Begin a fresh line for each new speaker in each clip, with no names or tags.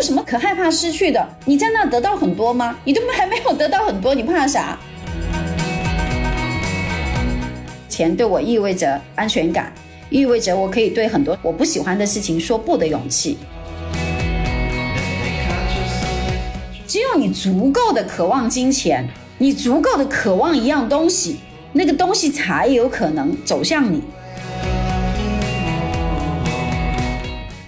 有什么可害怕失去的？你在那得到很多吗？你都还没有得到很多，你怕啥？钱对我意味着安全感，意味着我可以对很多我不喜欢的事情说不的勇气。只有你足够的渴望金钱，你足够的渴望一样东西，那个东西才有可能走向你。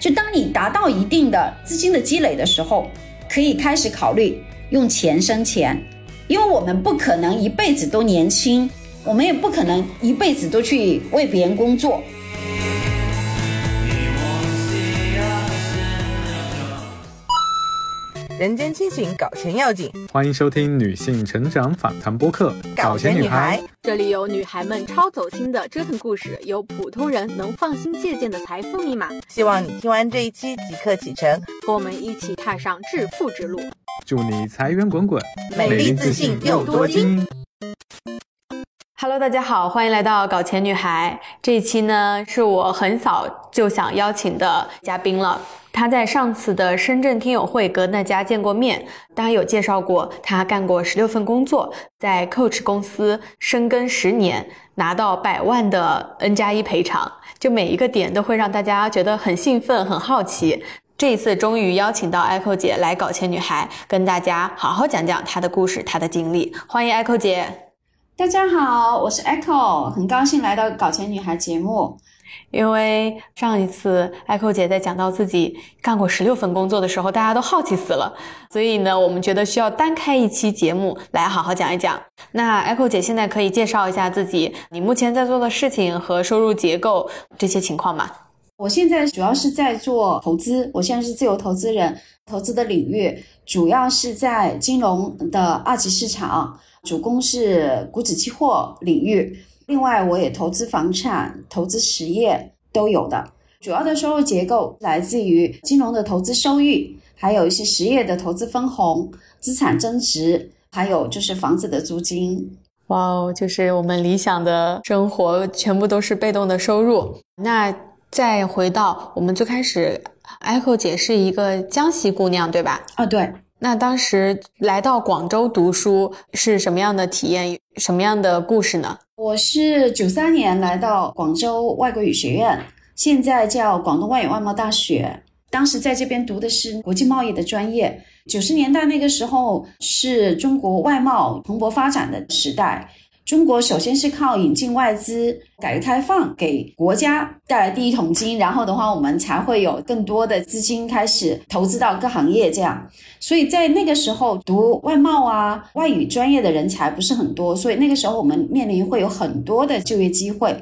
就当你达到一定的资金的积累的时候，可以开始考虑用钱生钱，因为我们不可能一辈子都年轻，我们也不可能一辈子都去为别人工作。
人间清醒，搞钱要紧。
欢迎收听女性成长访谈播客《
搞钱女孩》，
这里有女孩们超走心的折腾故事，有普通人能放心借鉴的财富密码。
希望你听完这一期即刻启程，
和我们一起踏上致富之路。
祝你财源滚滚，
美丽自信又多金。
Hello，大家好，欢迎来到搞钱女孩。这一期呢，是我很早就想邀请的嘉宾了。他在上次的深圳听友会跟大家见过面，大家有介绍过他干过十六份工作，在 Coach 公司深耕十年，拿到百万的 N 加一赔偿，就每一个点都会让大家觉得很兴奋、很好奇。这一次终于邀请到 Echo 姐来搞钱女孩，跟大家好好讲讲她的故事、她的经历。欢迎 Echo 姐。
大家好，我是 Echo，很高兴来到《搞钱女孩》节目。
因为上一次 Echo 姐在讲到自己干过十六份工作的时候，大家都好奇死了，所以呢，我们觉得需要单开一期节目来好好讲一讲。那 Echo 姐现在可以介绍一下自己，你目前在做的事情和收入结构这些情况吗？
我现在主要是在做投资，我现在是自由投资人，投资的领域主要是在金融的二级市场，主攻是股指期货领域。另外，我也投资房产、投资实业都有的。主要的收入结构来自于金融的投资收益，还有一些实业的投资分红、资产增值，还有就是房子的租金。
哇哦，就是我们理想的生活，全部都是被动的收入。那再回到我们最开始，Echo 姐是一个江西姑娘，对吧？
啊，对。
那当时来到广州读书是什么样的体验？什么样的故事呢？
我是九三年来到广州外国语学院，现在叫广东外语外贸大学。当时在这边读的是国际贸易的专业。九十年代那个时候是中国外贸蓬勃发展的时代。中国首先是靠引进外资、改革开放给国家带来第一桶金，然后的话，我们才会有更多的资金开始投资到各行业。这样，所以在那个时候读外贸啊、外语专业的人才不是很多，所以那个时候我们面临会有很多的就业机会。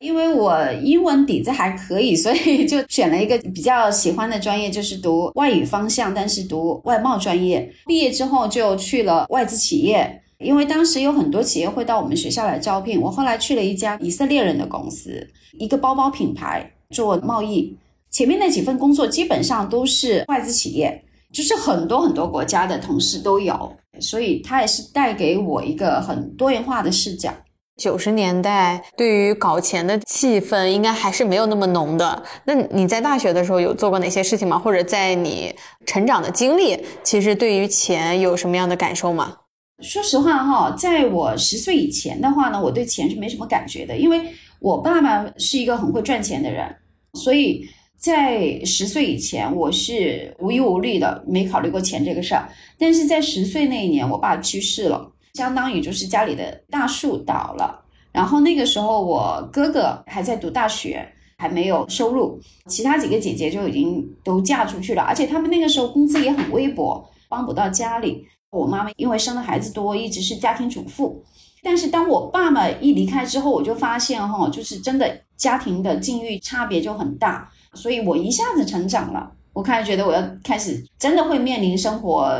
因为我英文底子还可以，所以就选了一个比较喜欢的专业，就是读外语方向，但是读外贸专业。毕业之后就去了外资企业。因为当时有很多企业会到我们学校来招聘，我后来去了一家以色列人的公司，一个包包品牌做贸易。前面那几份工作基本上都是外资企业，就是很多很多国家的同事都有，所以它也是带给我一个很多元化的视角。
九十年代对于搞钱的气氛应该还是没有那么浓的。那你在大学的时候有做过哪些事情吗？或者在你成长的经历，其实对于钱有什么样的感受吗？
说实话哈，在我十岁以前的话呢，我对钱是没什么感觉的，因为我爸爸是一个很会赚钱的人，所以在十岁以前我是无忧无虑的，没考虑过钱这个事儿。但是在十岁那一年，我爸去世了，相当于就是家里的大树倒了。然后那个时候我哥哥还在读大学，还没有收入，其他几个姐姐就已经都嫁出去了，而且他们那个时候工资也很微薄，帮不到家里。我妈妈因为生的孩子多，一直是家庭主妇。但是当我爸爸一离开之后，我就发现哈，就是真的家庭的境遇差别就很大，所以我一下子成长了。我开始觉得我要开始真的会面临生活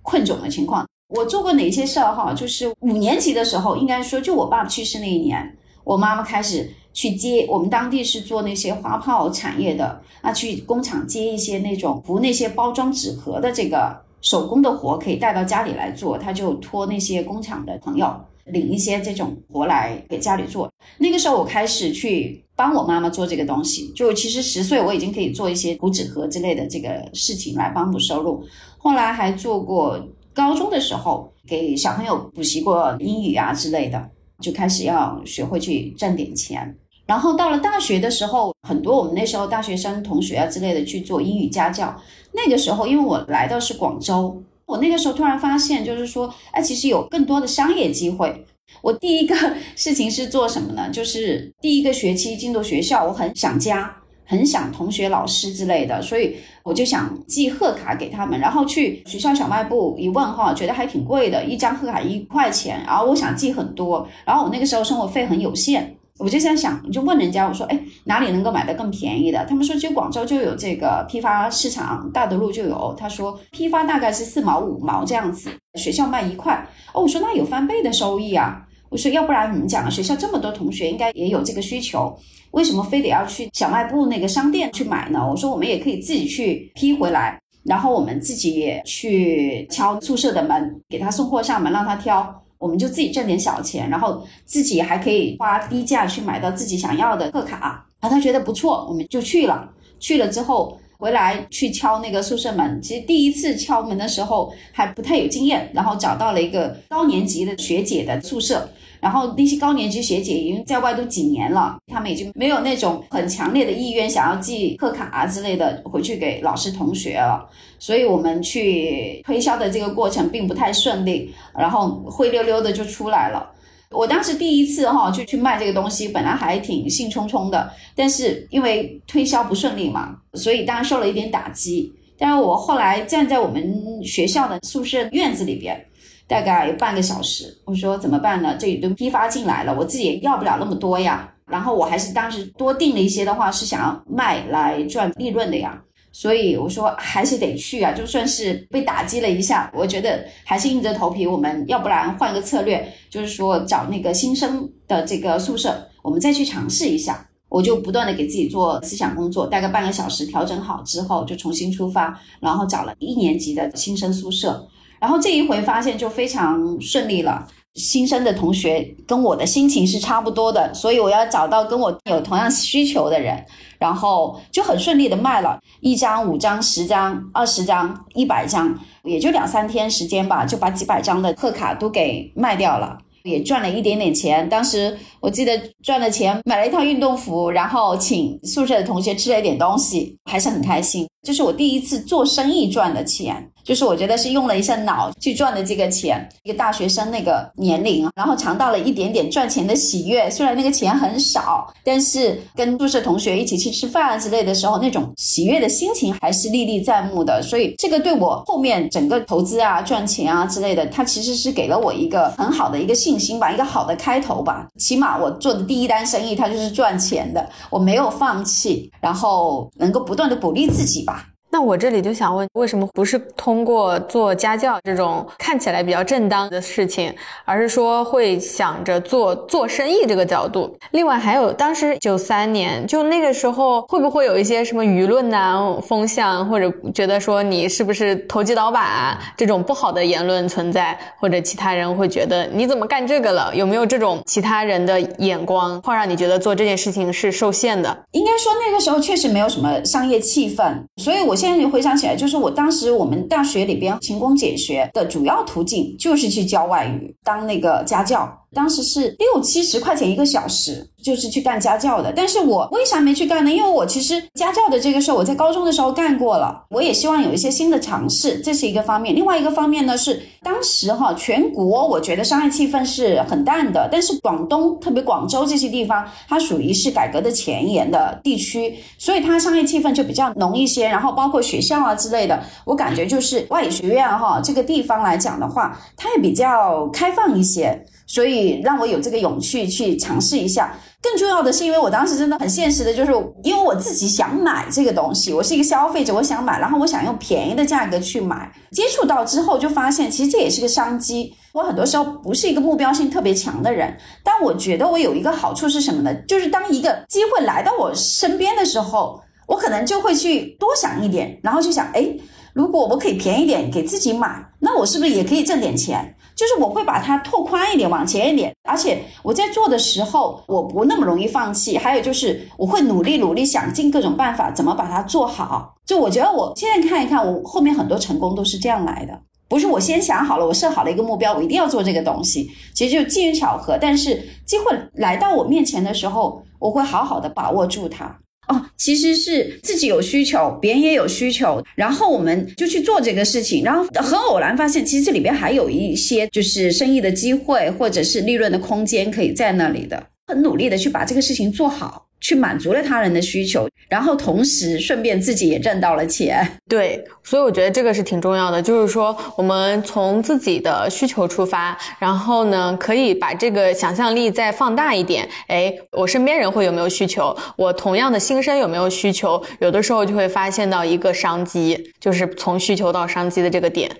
困窘的情况。我做过哪些事儿哈？就是五年级的时候，应该说就我爸爸去世那一年，我妈妈开始去接我们当地是做那些花炮产业的啊，去工厂接一些那种服那些包装纸盒的这个。手工的活可以带到家里来做，他就托那些工厂的朋友领一些这种活来给家里做。那个时候我开始去帮我妈妈做这个东西，就其实十岁我已经可以做一些糊纸盒之类的这个事情来帮补收入。后来还做过高中的时候给小朋友补习过英语啊之类的，就开始要学会去赚点钱。然后到了大学的时候，很多我们那时候大学生同学啊之类的去做英语家教。那个时候，因为我来到是广州，我那个时候突然发现，就是说，哎，其实有更多的商业机会。我第一个事情是做什么呢？就是第一个学期进入学校，我很想家，很想同学、老师之类的，所以我就想寄贺卡给他们，然后去学校小卖部一问哈，觉得还挺贵的，一张贺卡一块钱，然后我想寄很多，然后我那个时候生活费很有限。我就在想，我就问人家，我说，哎，哪里能够买的更便宜的？他们说，就广州就有这个批发市场，大德路就有。他说，批发大概是四毛五毛这样子，学校卖一块。哦，我说那有翻倍的收益啊。我说，要不然你们讲，学校这么多同学，应该也有这个需求，为什么非得要去小卖部那个商店去买呢？我说，我们也可以自己去批回来，然后我们自己也去敲宿舍的门，给他送货上门，让他挑。我们就自己挣点小钱，然后自己还可以花低价去买到自己想要的贺卡，然后他觉得不错，我们就去了。去了之后回来去敲那个宿舍门，其实第一次敲门的时候还不太有经验，然后找到了一个高年级的学姐的宿舍。然后那些高年级学姐已经在外都几年了，他们已经没有那种很强烈的意愿想要寄贺卡啊之类的回去给老师同学了，所以我们去推销的这个过程并不太顺利，然后灰溜溜的就出来了。我当时第一次哈就去卖这个东西，本来还挺兴冲冲的，但是因为推销不顺利嘛，所以当然受了一点打击。但是我后来站在我们学校的宿舍院子里边。大概有半个小时，我说怎么办呢？这一顿批发进来了，我自己也要不了那么多呀。然后我还是当时多订了一些的话，是想要卖来赚利润的呀。所以我说还是得去啊，就算是被打击了一下，我觉得还是硬着头皮。我们要不然换个策略，就是说找那个新生的这个宿舍，我们再去尝试一下。我就不断的给自己做思想工作，大概半个小时调整好之后，就重新出发，然后找了一年级的新生宿舍。然后这一回发现就非常顺利了，新生的同学跟我的心情是差不多的，所以我要找到跟我有同样需求的人，然后就很顺利的卖了一张、五张、十张、二十张、一百张，也就两三天时间吧，就把几百张的贺卡都给卖掉了。也赚了一点点钱，当时我记得赚了钱买了一套运动服，然后请宿舍的同学吃了一点东西，还是很开心。这是我第一次做生意赚的钱，就是我觉得是用了一下脑去赚的这个钱。一个大学生那个年龄，然后尝到了一点点赚钱的喜悦。虽然那个钱很少，但是跟宿舍同学一起去吃饭啊之类的时候，那种喜悦的心情还是历历在目的。所以这个对我后面整个投资啊、赚钱啊之类的，它其实是给了我一个很好的一个信心吧，一个好的开头吧。起码我做的第一单生意，它就是赚钱的，我没有放弃，然后能够不断的鼓励自己吧。
那我这里就想问，为什么不是通过做家教这种看起来比较正当的事情，而是说会想着做做生意这个角度？另外还有，当时九三年，就那个时候会不会有一些什么舆论呐、风向，或者觉得说你是不是投机倒把这种不好的言论存在，或者其他人会觉得你怎么干这个了？有没有这种其他人的眼光，会让你觉得做这件事情是受限的？
应该说那个时候确实没有什么商业气氛，所以我。现在你回想起来，就是我当时我们大学里边勤工俭学的主要途径就是去教外语，当那个家教。当时是六七十块钱一个小时，就是去干家教的。但是我为啥没去干呢？因为我其实家教的这个事儿，我在高中的时候干过了。我也希望有一些新的尝试，这是一个方面。另外一个方面呢，是当时哈全国我觉得商业气氛是很淡的，但是广东特别广州这些地方，它属于是改革的前沿的地区，所以它商业气氛就比较浓一些。然后包括学校啊之类的，我感觉就是外语学院哈这个地方来讲的话，它也比较开放一些。所以让我有这个勇气去尝试一下。更重要的是，因为我当时真的很现实的，就是因为我自己想买这个东西，我是一个消费者，我想买，然后我想用便宜的价格去买。接触到之后，就发现其实这也是个商机。我很多时候不是一个目标性特别强的人，但我觉得我有一个好处是什么呢？就是当一个机会来到我身边的时候，我可能就会去多想一点，然后就想，哎，如果我可以便宜点给自己买，那我是不是也可以挣点钱？就是我会把它拓宽一点，往前一点，而且我在做的时候，我不那么容易放弃。还有就是我会努力努力想尽各种办法，怎么把它做好。就我觉得我现在看一看，我后面很多成功都是这样来的，不是我先想好了，我设好了一个目标，我一定要做这个东西。其实就机缘巧合，但是机会来到我面前的时候，我会好好的把握住它。哦，其实是自己有需求，别人也有需求，然后我们就去做这个事情，然后很偶然发现，其实这里边还有一些就是生意的机会，或者是利润的空间可以在那里的，很努力的去把这个事情做好。去满足了他人的需求，然后同时顺便自己也挣到了钱。
对，所以我觉得这个是挺重要的，就是说我们从自己的需求出发，然后呢，可以把这个想象力再放大一点。哎，我身边人会有没有需求？我同样的新生有没有需求？有的时候就会发现到一个商机，就是从需求到商机的这个点。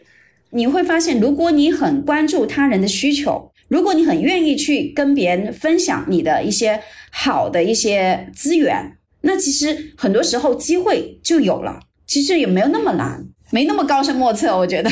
你会发现，如果你很关注他人的需求。如果你很愿意去跟别人分享你的一些好的一些资源，那其实很多时候机会就有了。其实也没有那么难，没那么高深莫测。我觉得，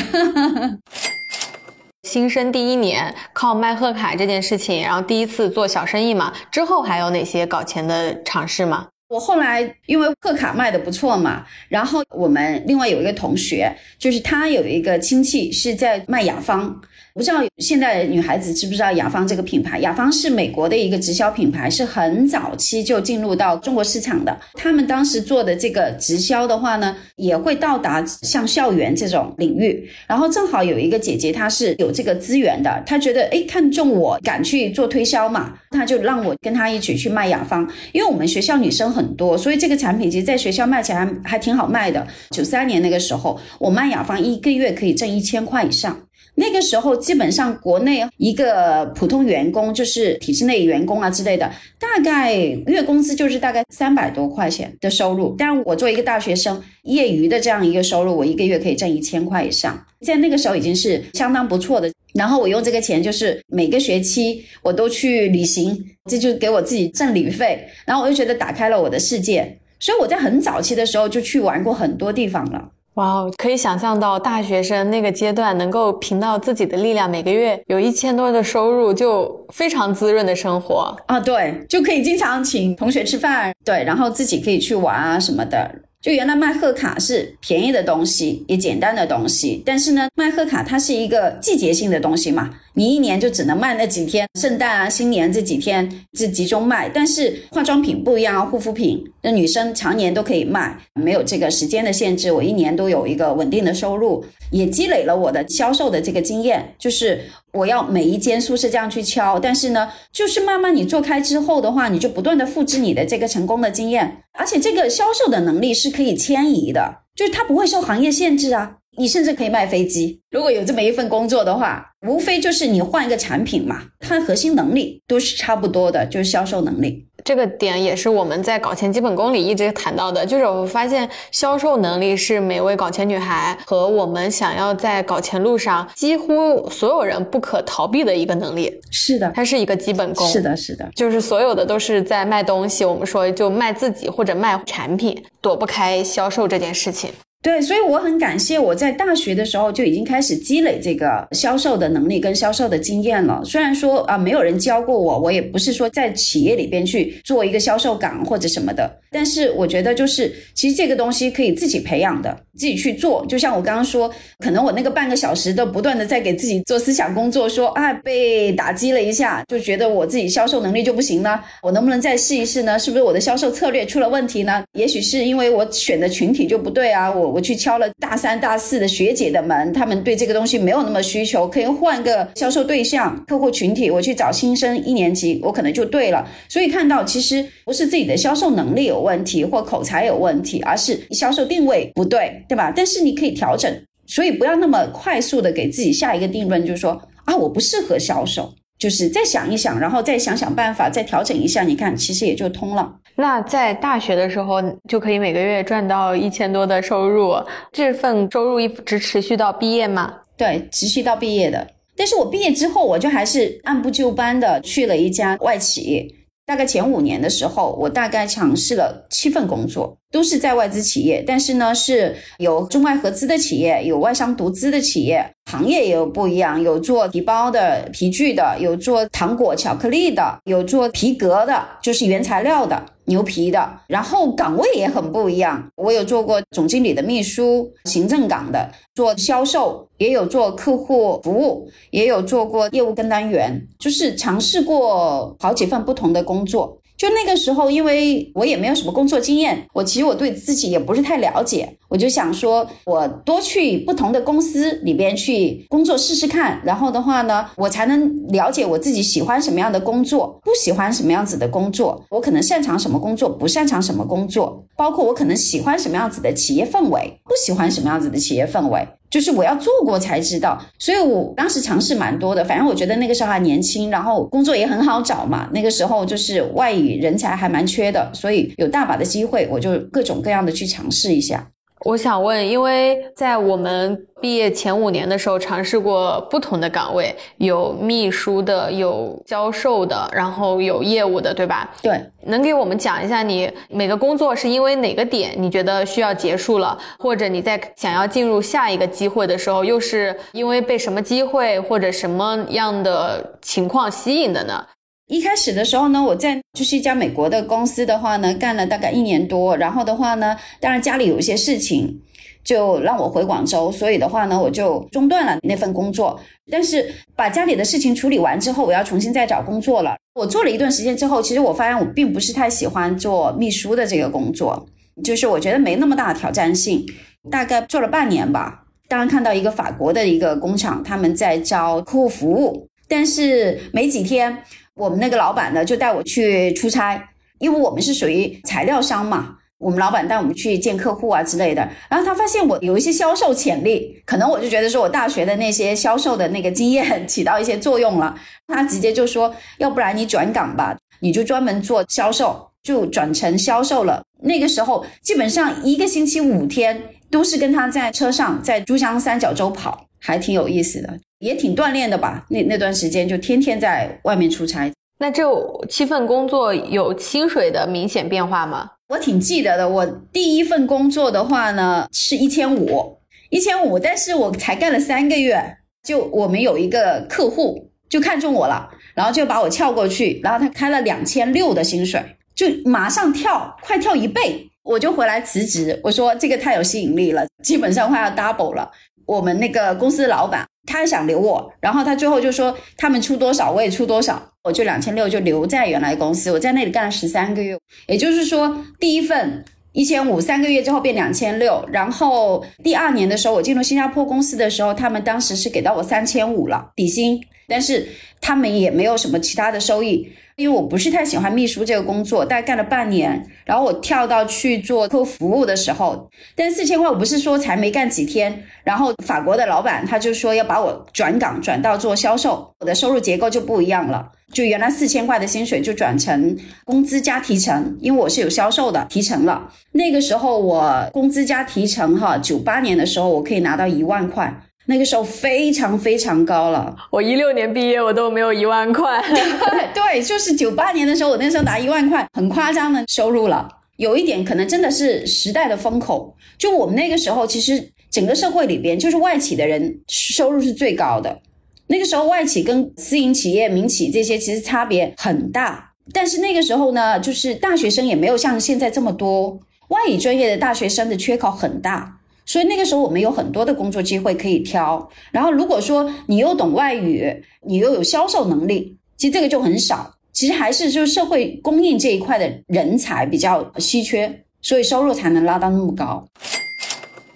新生第一年靠卖贺卡这件事情，然后第一次做小生意嘛，之后还有哪些搞钱的尝试吗？
我后来因为贺卡卖的不错嘛，然后我们另外有一个同学，就是他有一个亲戚是在卖雅芳。不知道现在女孩子知不知道雅芳这个品牌？雅芳是美国的一个直销品牌，是很早期就进入到中国市场的。他们当时做的这个直销的话呢，也会到达像校园这种领域。然后正好有一个姐姐，她是有这个资源的，她觉得诶看中我，敢去做推销嘛，她就让我跟她一起去卖雅芳。因为我们学校女生很多，所以这个产品其实在学校卖起来还还挺好卖的。九三年那个时候，我卖雅芳一个月可以挣一千块以上。那个时候，基本上国内一个普通员工，就是体制内员工啊之类的，大概月工资就是大概三百多块钱的收入。但我作为一个大学生，业余的这样一个收入，我一个月可以挣一千块以上，在那个时候已经是相当不错的。然后我用这个钱，就是每个学期我都去旅行，这就给我自己挣旅费。然后我就觉得打开了我的世界，所以我在很早期的时候就去玩过很多地方了。
哇哦，可以想象到大学生那个阶段能够凭到自己的力量，每个月有一千多的收入，就非常滋润的生活
啊！对，就可以经常请同学吃饭，对，然后自己可以去玩啊什么的。就原来卖贺卡是便宜的东西，也简单的东西，但是呢，卖贺卡它是一个季节性的东西嘛，你一年就只能卖那几天，圣诞啊、新年这几天是集中卖。但是化妆品不一样啊，护肤品那女生常年都可以卖，没有这个时间的限制，我一年都有一个稳定的收入，也积累了我的销售的这个经验，就是。我要每一间宿舍这样去敲，但是呢，就是慢慢你做开之后的话，你就不断的复制你的这个成功的经验，而且这个销售的能力是可以迁移的，就是它不会受行业限制啊。你甚至可以卖飞机，如果有这么一份工作的话，无非就是你换一个产品嘛，它核心能力都是差不多的，就是销售能力。
这个点也是我们在搞钱基本功里一直谈到的，就是我发现销售能力是每位搞钱女孩和我们想要在搞钱路上几乎所有人不可逃避的一个能力。
是的，
它是一个基本功。
是的，是的，
就是所有的都是在卖东西，我们说就卖自己或者卖产品，躲不开销售这件事情。
对，所以我很感谢我在大学的时候就已经开始积累这个销售的能力跟销售的经验了。虽然说啊，没有人教过我，我也不是说在企业里边去做一个销售岗或者什么的。但是我觉得，就是其实这个东西可以自己培养的，自己去做。就像我刚刚说，可能我那个半个小时都不断的在给自己做思想工作，说啊被打击了一下，就觉得我自己销售能力就不行了，我能不能再试一试呢？是不是我的销售策略出了问题呢？也许是因为我选的群体就不对啊。我我去敲了大三大四的学姐的门，他们对这个东西没有那么需求，可以换个销售对象、客户群体，我去找新生一年级，我可能就对了。所以看到其实不是自己的销售能力有。问题或口才有问题，而是销售定位不对，对吧？但是你可以调整，所以不要那么快速的给自己下一个定论，就是说啊，我不适合销售，就是再想一想，然后再想想办法，再调整一下，你看其实也就通了。
那在大学的时候就可以每个月赚到一千多的收入，这份收入一直持续到毕业吗？
对，持续到毕业的。但是我毕业之后，我就还是按部就班的去了一家外企。大概前五年的时候，我大概尝试了七份工作，都是在外资企业，但是呢是有中外合资的企业，有外商独资的企业，行业也有不一样，有做皮包的、皮具的，有做糖果、巧克力的，有做皮革的，就是原材料的。牛皮的，然后岗位也很不一样。我有做过总经理的秘书、行政岗的，做销售，也有做客户服务，也有做过业务跟单员，就是尝试过好几份不同的工作。就那个时候，因为我也没有什么工作经验，我其实我对自己也不是太了解，我就想说，我多去不同的公司里边去工作试试看，然后的话呢，我才能了解我自己喜欢什么样的工作，不喜欢什么样子的工作，我可能擅长什么工作，不擅长什么工作，包括我可能喜欢什么样子的企业氛围，不喜欢什么样子的企业氛围。就是我要做过才知道，所以我当时尝试蛮多的。反正我觉得那个时候还年轻，然后工作也很好找嘛。那个时候就是外语人才还蛮缺的，所以有大把的机会，我就各种各样的去尝试一下。
我想问，因为在我们毕业前五年的时候，尝试过不同的岗位，有秘书的，有销售的，然后有业务的，对吧？
对，
能给我们讲一下你每个工作是因为哪个点你觉得需要结束了，或者你在想要进入下一个机会的时候，又是因为被什么机会或者什么样的情况吸引的呢？
一开始的时候呢，我在就是一家美国的公司的话呢，干了大概一年多，然后的话呢，当然家里有一些事情，就让我回广州，所以的话呢，我就中断了那份工作。但是把家里的事情处理完之后，我要重新再找工作了。我做了一段时间之后，其实我发现我并不是太喜欢做秘书的这个工作，就是我觉得没那么大的挑战性。大概做了半年吧，当然看到一个法国的一个工厂，他们在招客户服务，但是没几天。我们那个老板呢，就带我去出差，因为我们是属于材料商嘛。我们老板带我们去见客户啊之类的。然后他发现我有一些销售潜力，可能我就觉得说我大学的那些销售的那个经验起到一些作用了。他直接就说，要不然你转岗吧，你就专门做销售，就转成销售了。那个时候基本上一个星期五天都是跟他在车上在珠江三角洲跑，还挺有意思的。也挺锻炼的吧？那那段时间就天天在外面出差。
那这七份工作有薪水的明显变化吗？
我挺记得的。我第一份工作的话呢，是一千五，一千五，但是我才干了三个月，就我们有一个客户就看中我了，然后就把我撬过去，然后他开了两千六的薪水，就马上跳，快跳一倍，我就回来辞职。我说这个太有吸引力了，基本上快要 double 了。我们那个公司老板。他想留我，然后他最后就说他们出多少我也出多少，我就两千六就留在原来公司。我在那里干了十三个月，也就是说第一份一千五，三个月之后变两千六，然后第二年的时候我进入新加坡公司的时候，他们当时是给到我三千五了底薪，但是他们也没有什么其他的收益。因为我不是太喜欢秘书这个工作，大概干了半年，然后我跳到去做客户服务的时候，但四千块我不是说才没干几天，然后法国的老板他就说要把我转岗转到做销售，我的收入结构就不一样了，就原来四千块的薪水就转成工资加提成，因为我是有销售的提成了，那个时候我工资加提成哈，九八年的时候我可以拿到一万块。那个时候非常非常高了，
我一六年毕业，我都没有一万块。
对，就是九八年的时候，我那时候拿一万块，很夸张的收入了。有一点可能真的是时代的风口，就我们那个时候，其实整个社会里边，就是外企的人收入是最高的。那个时候外企跟私营企业、民企这些其实差别很大，但是那个时候呢，就是大学生也没有像现在这么多，外语专业的大学生的缺口很大。所以那个时候我们有很多的工作机会可以挑，然后如果说你又懂外语，你又有销售能力，其实这个就很少。其实还是就是社会供应这一块的人才比较稀缺，所以收入才能拉到那么高。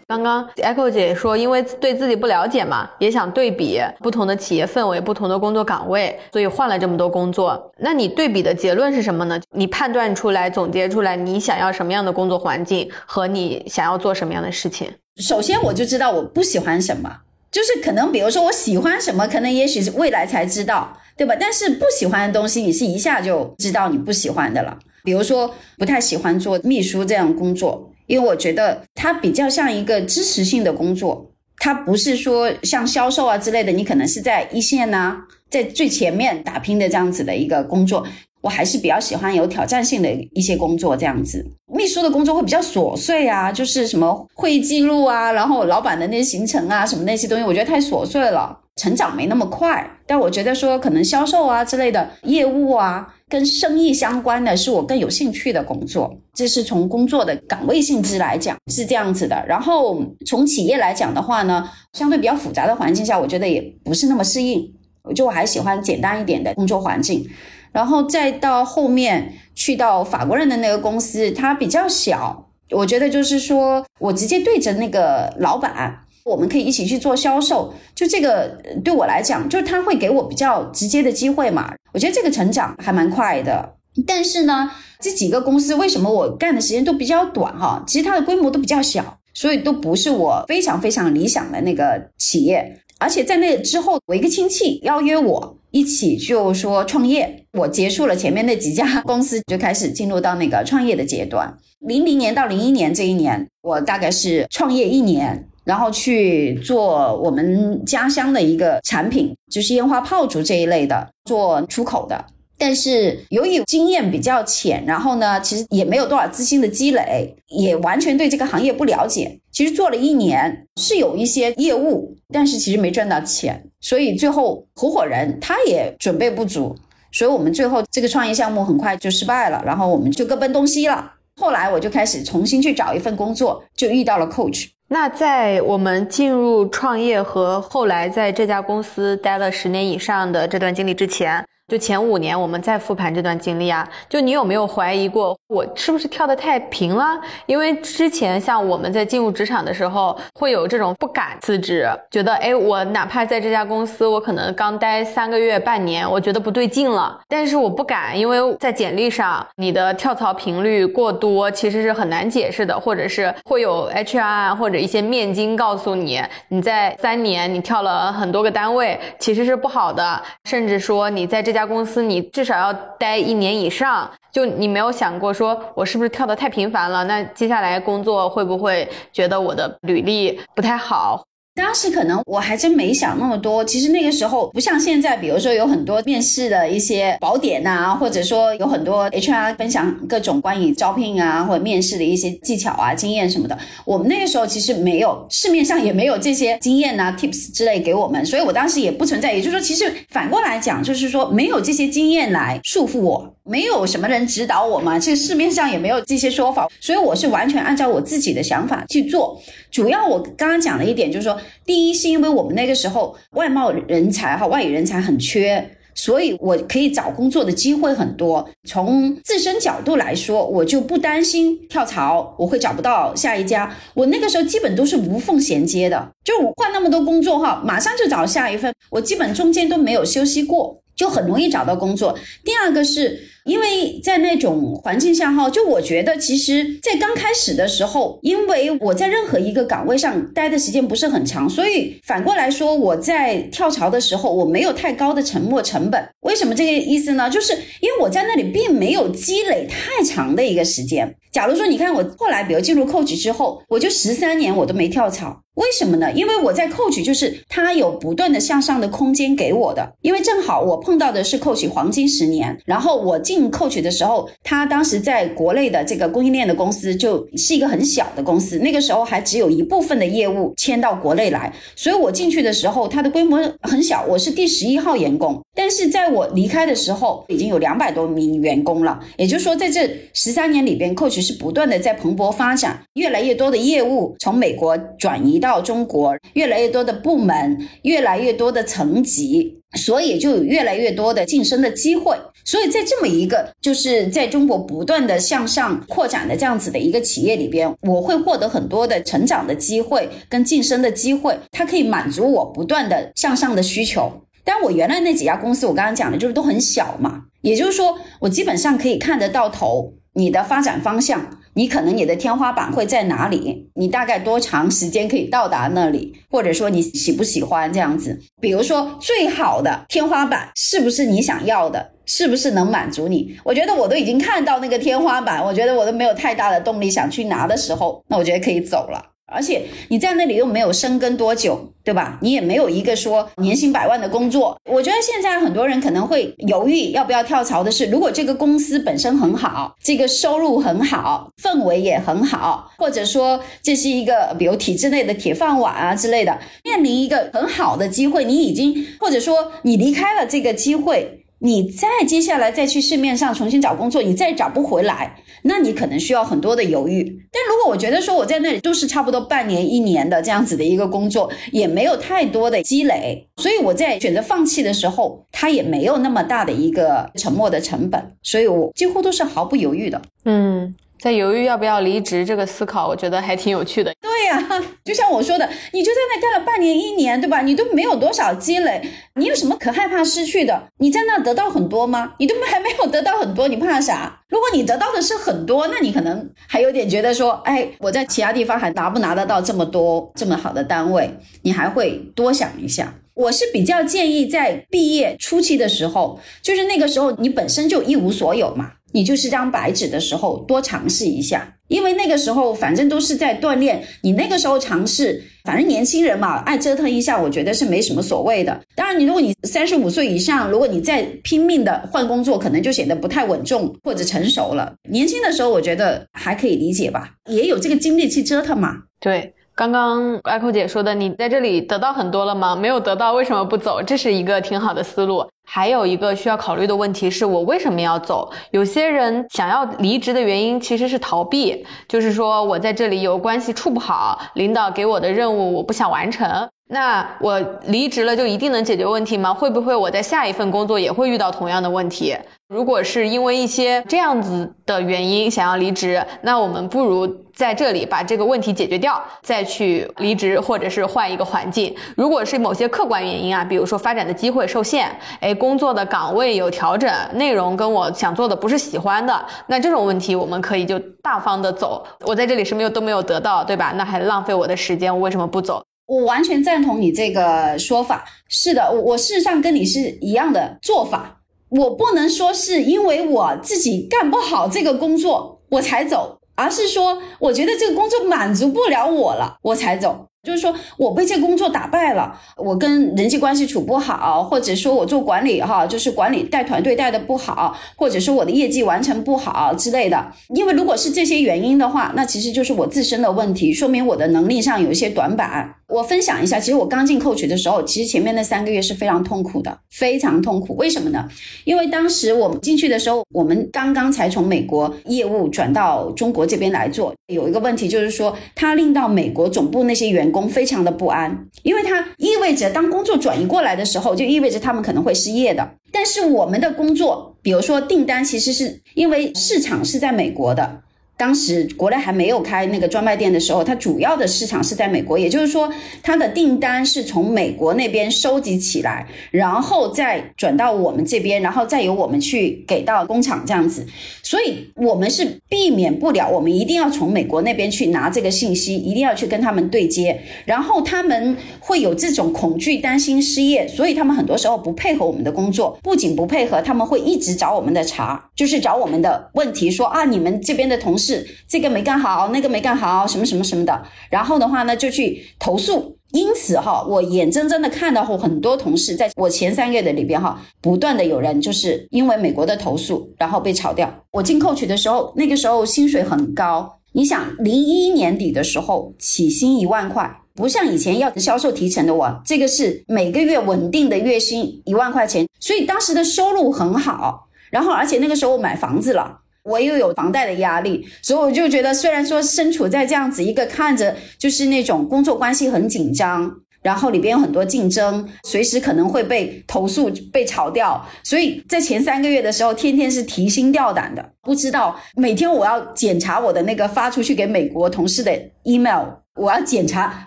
刚刚 Echo 姐说，因为对自己不了解嘛，也想对比不同的企业氛围、不同的工作岗位，所以换了这么多工作。那你对比的结论是什么呢？你判断出来、总结出来，你想要什么样的工作环境和你想要做什么样的事情？
首先，我就知道我不喜欢什么，就是可能比如说我喜欢什么，可能也许是未来才知道，对吧？但是不喜欢的东西，你是一下就知道你不喜欢的了。比如说，不太喜欢做秘书这样工作。因为我觉得它比较像一个支持性的工作，它不是说像销售啊之类的，你可能是在一线呐，在最前面打拼的这样子的一个工作。我还是比较喜欢有挑战性的一些工作，这样子。秘书的工作会比较琐碎啊，就是什么会议记录啊，然后老板的那些行程啊，什么那些东西，我觉得太琐碎了，成长没那么快。但我觉得说可能销售啊之类的业务啊，跟生意相关的是我更有兴趣的工作。这是从工作的岗位性质来讲是这样子的。然后从企业来讲的话呢，相对比较复杂的环境下，我觉得也不是那么适应。我就我还喜欢简单一点的工作环境。然后再到后面去到法国人的那个公司，它比较小，我觉得就是说我直接对着那个老板。我们可以一起去做销售，就这个对我来讲，就是他会给我比较直接的机会嘛。我觉得这个成长还蛮快的。但是呢，这几个公司为什么我干的时间都比较短哈？其实它的规模都比较小，所以都不是我非常非常理想的那个企业。而且在那之后，我一个亲戚邀约我一起就说创业。我结束了前面那几家公司，就开始进入到那个创业的阶段。零零年到零一年这一年，我大概是创业一年。然后去做我们家乡的一个产品，就是烟花炮竹这一类的，做出口的。但是由于经验比较浅，然后呢，其实也没有多少资金的积累，也完全对这个行业不了解。其实做了一年是有一些业务，但是其实没赚到钱，所以最后合伙人他也准备不足，所以我们最后这个创业项目很快就失败了，然后我们就各奔东西了。后来我就开始重新去找一份工作，就遇到了 Coach。
那在我们进入创业和后来在这家公司待了十年以上的这段经历之前。就前五年，我们再复盘这段经历啊，就你有没有怀疑过我是不是跳得太平了？因为之前像我们在进入职场的时候，会有这种不敢辞职，觉得哎，我哪怕在这家公司，我可能刚待三个月、半年，我觉得不对劲了，但是我不敢，因为在简历上你的跳槽频率过多，其实是很难解释的，或者是会有 HR 或者一些面经告诉你，你在三年你跳了很多个单位，其实是不好的，甚至说你在这。家公司你至少要待一年以上，就你没有想过说我是不是跳的太频繁了？那接下来工作会不会觉得我的履历不太好？
当时可能我还真没想那么多，其实那个时候不像现在，比如说有很多面试的一些宝典呐，或者说有很多 HR 分享各种关于招聘啊或者面试的一些技巧啊、经验什么的。我们那个时候其实没有，市面上也没有这些经验呐、tips 之类给我们，所以我当时也不存在。也就是说，其实反过来讲，就是说没有这些经验来束缚我。没有什么人指导我嘛，这个市面上也没有这些说法，所以我是完全按照我自己的想法去做。主要我刚刚讲的一点就是说，第一是因为我们那个时候外贸人才哈，外语人才很缺，所以我可以找工作的机会很多。从自身角度来说，我就不担心跳槽我会找不到下一家。我那个时候基本都是无缝衔接的，就我换那么多工作哈，马上就找下一份，我基本中间都没有休息过，就很容易找到工作。第二个是。因为在那种环境下哈，就我觉得，其实，在刚开始的时候，因为我在任何一个岗位上待的时间不是很长，所以反过来说，我在跳槽的时候，我没有太高的沉没成本。为什么这个意思呢？就是因为我在那里并没有积累太长的一个时间。假如说你看我后来，比如进入 Coach 之后，我就十三年我都没跳槽。为什么呢？因为我在 Coach 就是它有不断的向上的空间给我的。因为正好我碰到的是 Coach 黄金十年，然后我进 Coach 的时候，他当时在国内的这个供应链的公司就是一个很小的公司，那个时候还只有一部分的业务迁到国内来，所以我进去的时候，它的规模很小，我是第十一号员工。但是在我离开的时候，已经有两百多名员工了。也就是说，在这十三年里边，Coach 是不断的在蓬勃发展，越来越多的业务从美国转移到中国，越来越多的部门，越来越多的层级，所以就有越来越多的晋升的机会。所以在这么一个就是在中国不断的向上扩展的这样子的一个企业里边，我会获得很多的成长的机会跟晋升的机会，它可以满足我不断的向上的需求。但我原来那几家公司，我刚刚讲的就是都很小嘛，也就是说，我基本上可以看得到头，你的发展方向，你可能你的天花板会在哪里，你大概多长时间可以到达那里，或者说你喜不喜欢这样子。比如说，最好的天花板是不是你想要的，是不是能满足你？我觉得我都已经看到那个天花板，我觉得我都没有太大的动力想去拿的时候，那我觉得可以走了。而且你在那里又没有深耕多久，对吧？你也没有一个说年薪百万的工作。我觉得现在很多人可能会犹豫要不要跳槽的是，如果这个公司本身很好，这个收入很好，氛围也很好，或者说这是一个比如体制内的铁饭碗啊之类的，面临一个很好的机会，你已经或者说你离开了这个机会。你再接下来再去市面上重新找工作，你再找不回来，那你可能需要很多的犹豫。但如果我觉得说我在那里都是差不多半年一年的这样子的一个工作，也没有太多的积累，所以我在选择放弃的时候，它也没有那么大的一个沉没的成本，所以我几乎都是毫不犹豫的。
嗯。在犹豫要不要离职这个思考，我觉得还挺有趣的。
对呀，就像我说的，你就在那干了半年一年，对吧？你都没有多少积累，你有什么可害怕失去的？你在那得到很多吗？你都还没有得到很多，你怕啥？如果你得到的是很多，那你可能还有点觉得说，哎，我在其他地方还拿不拿得到这么多这么好的单位？你还会多想一下。我是比较建议在毕业初期的时候，就是那个时候你本身就一无所有嘛。你就是张白纸的时候，多尝试一下，因为那个时候反正都是在锻炼。你那个时候尝试，反正年轻人嘛，爱折腾一下，我觉得是没什么所谓的。当然，你如果你三十五岁以上，如果你再拼命的换工作，可能就显得不太稳重或者成熟了。年轻的时候，我觉得还可以理解吧，也有这个精力去折腾嘛。
对。刚刚艾蔻姐说的，你在这里得到很多了吗？没有得到，为什么不走？这是一个挺好的思路。还有一个需要考虑的问题是，我为什么要走？有些人想要离职的原因其实是逃避，就是说我在这里有关系处不好，领导给我的任务我不想完成。那我离职了就一定能解决问题吗？会不会我在下一份工作也会遇到同样的问题？如果是因为一些这样子的原因想要离职，那我们不如在这里把这个问题解决掉，再去离职或者是换一个环境。如果是某些客观原因啊，比如说发展的机会受限，哎，工作的岗位有调整，内容跟我想做的不是喜欢的，那这种问题我们可以就大方的走。我在这里是没有都没有得到，对吧？那还浪费我的时间，我为什么不走？
我完全赞同你这个说法。是的，我我事实上跟你是一样的做法。我不能说是因为我自己干不好这个工作我才走，而是说我觉得这个工作满足不了我了，我才走。就是说我被这工作打败了，我跟人际关系处不好，或者说我做管理哈，就是管理带团队带的不好，或者说我的业绩完成不好之类的。因为如果是这些原因的话，那其实就是我自身的问题，说明我的能力上有一些短板。我分享一下，其实我刚进 coach 的时候，其实前面那三个月是非常痛苦的，非常痛苦。为什么呢？因为当时我们进去的时候，我们刚刚才从美国业务转到中国这边来做，有一个问题就是说，它令到美国总部那些员工工非常的不安，因为它意味着当工作转移过来的时候，就意味着他们可能会失业的。但是我们的工作，比如说订单，其实是因为市场是在美国的。当时国内还没有开那个专卖店的时候，它主要的市场是在美国，也就是说，它的订单是从美国那边收集起来，然后再转到我们这边，然后再由我们去给到工厂这样子。所以，我们是避免不了，我们一定要从美国那边去拿这个信息，一定要去跟他们对接。然后他们会有这种恐惧、担心失业，所以他们很多时候不配合我们的工作。不仅不配合，他们会一直找我们的茬，就是找我们的问题，说啊，你们这边的同事。是这个没干好，那个没干好，什么什么什么的，然后的话呢，就去投诉。因此哈，我眼睁睁的看到过很多同事在我前三个月的里边哈，不断的有人就是因为美国的投诉，然后被炒掉。我进 coach 的时候，那个时候薪水很高，你想零一年底的时候起薪一万块，不像以前要销售提成的我，这个是每个月稳定的月薪一万块钱，所以当时的收入很好。然后而且那个时候买房子了。我又有房贷的压力，所以我就觉得，虽然说身处在这样子一个看着就是那种工作关系很紧张，然后里边有很多竞争，随时可能会被投诉、被炒掉，所以在前三个月的时候，天天是提心吊胆的，不知道每天我要检查我的那个发出去给美国同事的 email。我要检查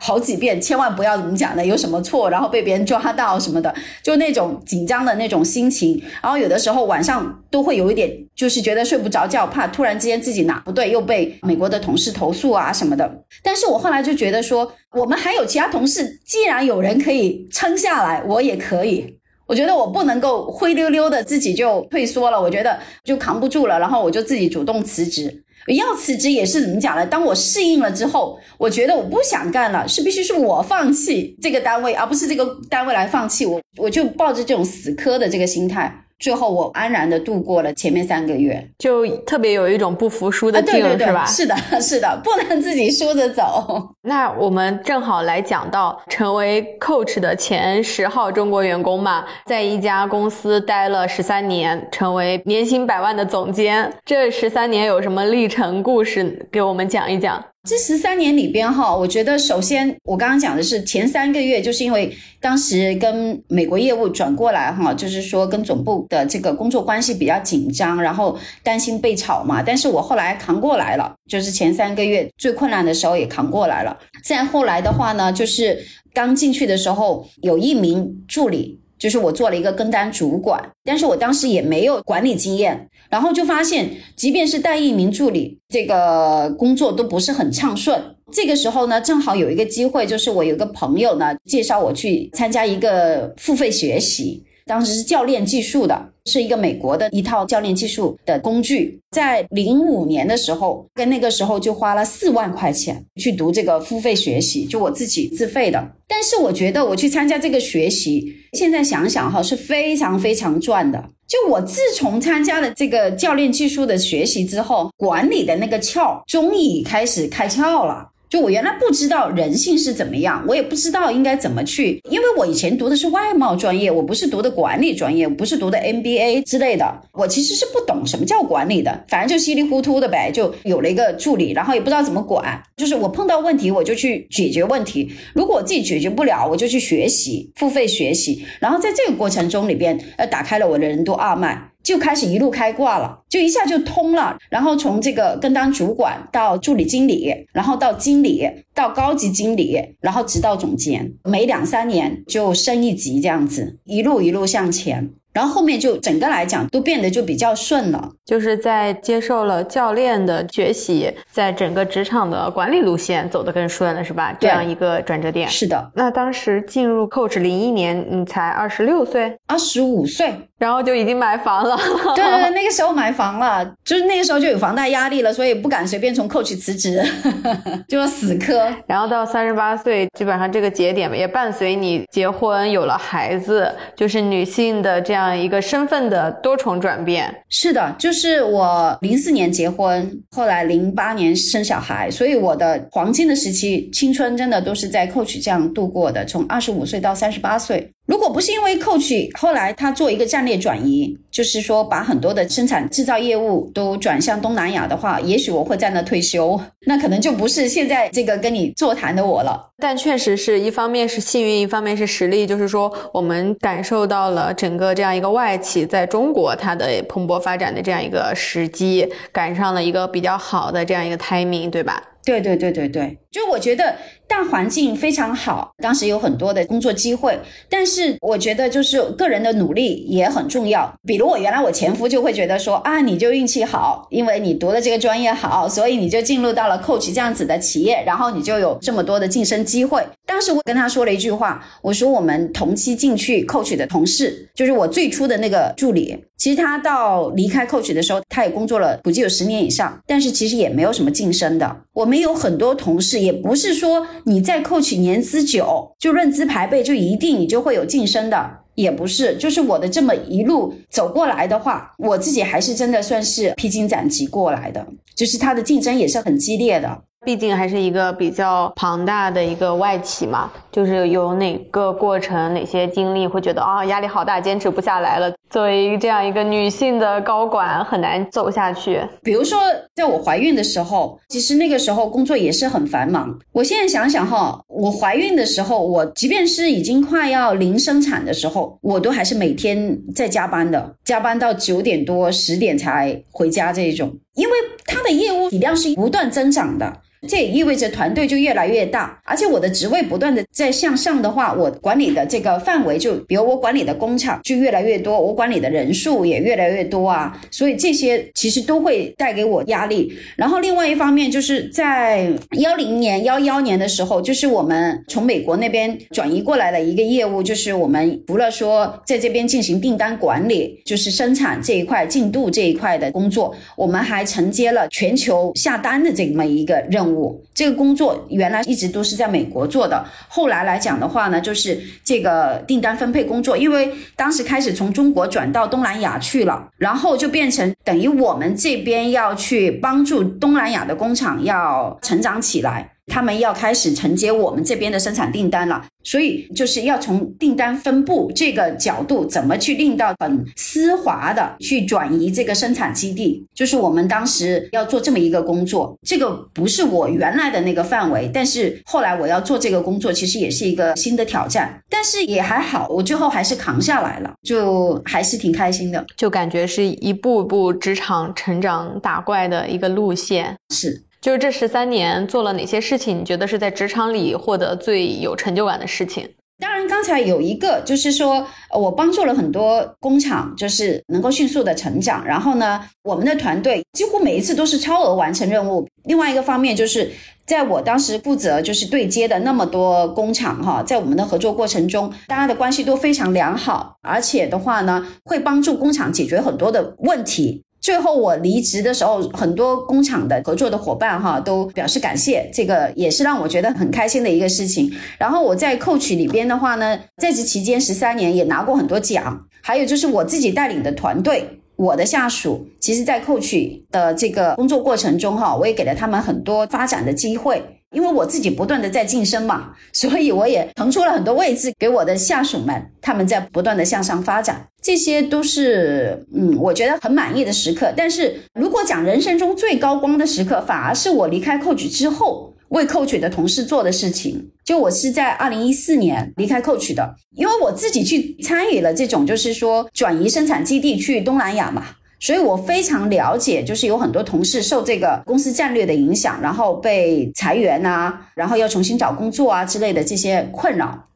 好几遍，千万不要怎么讲呢？有什么错，然后被别人抓到什么的，就那种紧张的那种心情。然后有的时候晚上都会有一点，就是觉得睡不着觉，怕突然之间自己哪不对，又被美国的同事投诉啊什么的。但是我后来就觉得说，我们还有其他同事，既然有人可以撑下来，我也可以。我觉得我不能够灰溜溜的自己就退缩了，我觉得就扛不住了，然后我就自己主动辞职。要辞职也是怎么讲呢？当我适应了之后，我觉得我不想干了，是必须是我放弃这个单位，而不是这个单位来放弃我。我就抱着这种死磕的这个心态。最后我安然的度过了前面三个月，
就特别有一种不服输的劲，
是
吧？
是的，是的，不能自己输着走。
那我们正好来讲到成为 coach 的前十号中国员工嘛，在一家公司待了十三年，成为年薪百万的总监，这十三年有什么历程故事给我们讲一讲？
这十三年里边哈，我觉得首先我刚刚讲的是前三个月，就是因为当时跟美国业务转过来哈，就是说跟总部的这个工作关系比较紧张，然后担心被炒嘛。但是我后来扛过来了，就是前三个月最困难的时候也扛过来了。再后来的话呢，就是刚进去的时候有一名助理。就是我做了一个跟单主管，但是我当时也没有管理经验，然后就发现，即便是带一名助理，这个工作都不是很畅顺。这个时候呢，正好有一个机会，就是我有个朋友呢介绍我去参加一个付费学习。当时是教练技术的，是一个美国的一套教练技术的工具。在零五年的时候，跟那个时候就花了四万块钱去读这个付费学习，就我自己自费的。但是我觉得我去参加这个学习，现在想想哈是非常非常赚的。就我自从参加了这个教练技术的学习之后，管理的那个窍终于开始开窍了。就我原来不知道人性是怎么样，我也不知道应该怎么去，因为我以前读的是外贸专业，我不是读的管理专业，不是读的 MBA 之类的，我其实是不懂什么叫管理的，反正就稀里糊涂的呗，就有了一个助理，然后也不知道怎么管，就是我碰到问题我就去解决问题，如果我自己解决不了，我就去学习，付费学习，然后在这个过程中里边，呃，打开了我的任督二脉。就开始一路开挂了，就一下就通了。然后从这个跟当主管到助理经理，然后到经理，到高级经理，然后直到总监，每两三年就升一级，这样子一路一路向前。然后后面就整个来讲都变得就比较顺了，
就是在接受了教练的学习，在整个职场的管理路线走得更顺了，是吧？这样一个转折点。
是的。
那当时进入 Coach 零一年，你才二十六岁，
二十五岁，
然后就已经买房了。
对对对，那个时候买房了，就是那个时候就有房贷压力了，所以不敢随便从 Coach 辞职，就死磕。
然后到三十八岁，基本上这个节点也伴随你结婚，有了孩子，就是女性的这样。一个身份的多重转变，
是的，就是我零四年结婚，后来零八年生小孩，所以我的黄金的时期，青春真的都是在 Coach 这样度过的，从二十五岁到三十八岁。如果不是因为 Coach 后来他做一个战略转移，就是说把很多的生产制造业务都转向东南亚的话，也许我会在那退休，那可能就不是现在这个跟你座谈的我了。
但确实是一方面是幸运，一方面是实力，就是说我们感受到了整个这样一个外企在中国它的蓬勃发展的这样一个时机，赶上了一个比较好的这样一个 timing，对吧？
对对对对对，就我觉得大环境非常好，当时有很多的工作机会，但是我觉得就是个人的努力也很重要。比如我原来我前夫就会觉得说啊，你就运气好，因为你读的这个专业好，所以你就进入到了 Coach 这样子的企业，然后你就有这么多的晋升机会。当时我跟他说了一句话，我说我们同期进去 Coach 的同事，就是我最初的那个助理。其实他到离开 Coach 的时候，他也工作了，估计有十年以上，但是其实也没有什么晋升的。我们有很多同事，也不是说你再扣取年资久就论资排辈就一定你就会有晋升的，也不是。就是我的这么一路走过来的话，我自己还是真的算是披荆斩棘过来的，就是他的竞争也是很激烈的。
毕竟还是一个比较庞大的一个外企嘛，就是有哪个过程、哪些经历会觉得啊压力好大，坚持不下来了。作为这样一个女性的高管，很难走下去。
比如说，在我怀孕的时候，其实那个时候工作也是很繁忙。我现在想想哈，我怀孕的时候，我即便是已经快要临生产的时候，我都还是每天在加班的，加班到九点多、十点才回家这种。因为他的业务体量是不断增长的。这也意味着团队就越来越大，而且我的职位不断的在向上的话，我管理的这个范围就，比如我管理的工厂就越来越多，我管理的人数也越来越多啊，所以这些其实都会带给我压力。然后另外一方面就是在幺零年、幺幺年的时候，就是我们从美国那边转移过来的一个业务，就是我们除了说在这边进行订单管理，就是生产这一块进度这一块的工作，我们还承接了全球下单的这么一个任务任务。这个工作原来一直都是在美国做的，后来来讲的话呢，就是这个订单分配工作，因为当时开始从中国转到东南亚去了，然后就变成等于我们这边要去帮助东南亚的工厂要成长起来。他们要开始承接我们这边的生产订单了，所以就是要从订单分布这个角度，怎么去令到很丝滑的去转移这个生产基地，就是我们当时要做这么一个工作。这个不是我原来的那个范围，但是后来我要做这个工作，其实也是一个新的挑战，但是也还好，我最后还是扛下来了，就还是挺开心的，
就感觉是一步步职场成长打怪的一个路线，
是。
就是这十三年做了哪些事情？你觉得是在职场里获得最有成就感的事情？
当然，刚才有一个就是说，我帮助了很多工厂，就是能够迅速的成长。然后呢，我们的团队几乎每一次都是超额完成任务。另外一个方面就是，在我当时负责就是对接的那么多工厂哈，在我们的合作过程中，大家的关系都非常良好，而且的话呢，会帮助工厂解决很多的问题。最后我离职的时候，很多工厂的合作的伙伴哈都表示感谢，这个也是让我觉得很开心的一个事情。然后我在 Coach 里边的话呢，在职期间十三年也拿过很多奖，还有就是我自己带领的团队，我的下属，其实在 Coach 的这个工作过程中哈，我也给了他们很多发展的机会。因为我自己不断的在晋升嘛，所以我也腾出了很多位置给我的下属们，他们在不断的向上发展，这些都是嗯，我觉得很满意的时刻。但是如果讲人生中最高光的时刻，反而是我离开 Coach 之后为 Coach 的同事做的事情。就我是在二零一四年离开 Coach 的，因为我自己去参与了这种就是说转移生产基地去东南亚嘛。所以我非常了解，就是有很多同事受这个公司战略的影响，然后被裁员啊，然后要重新找工作啊之类的这些困扰。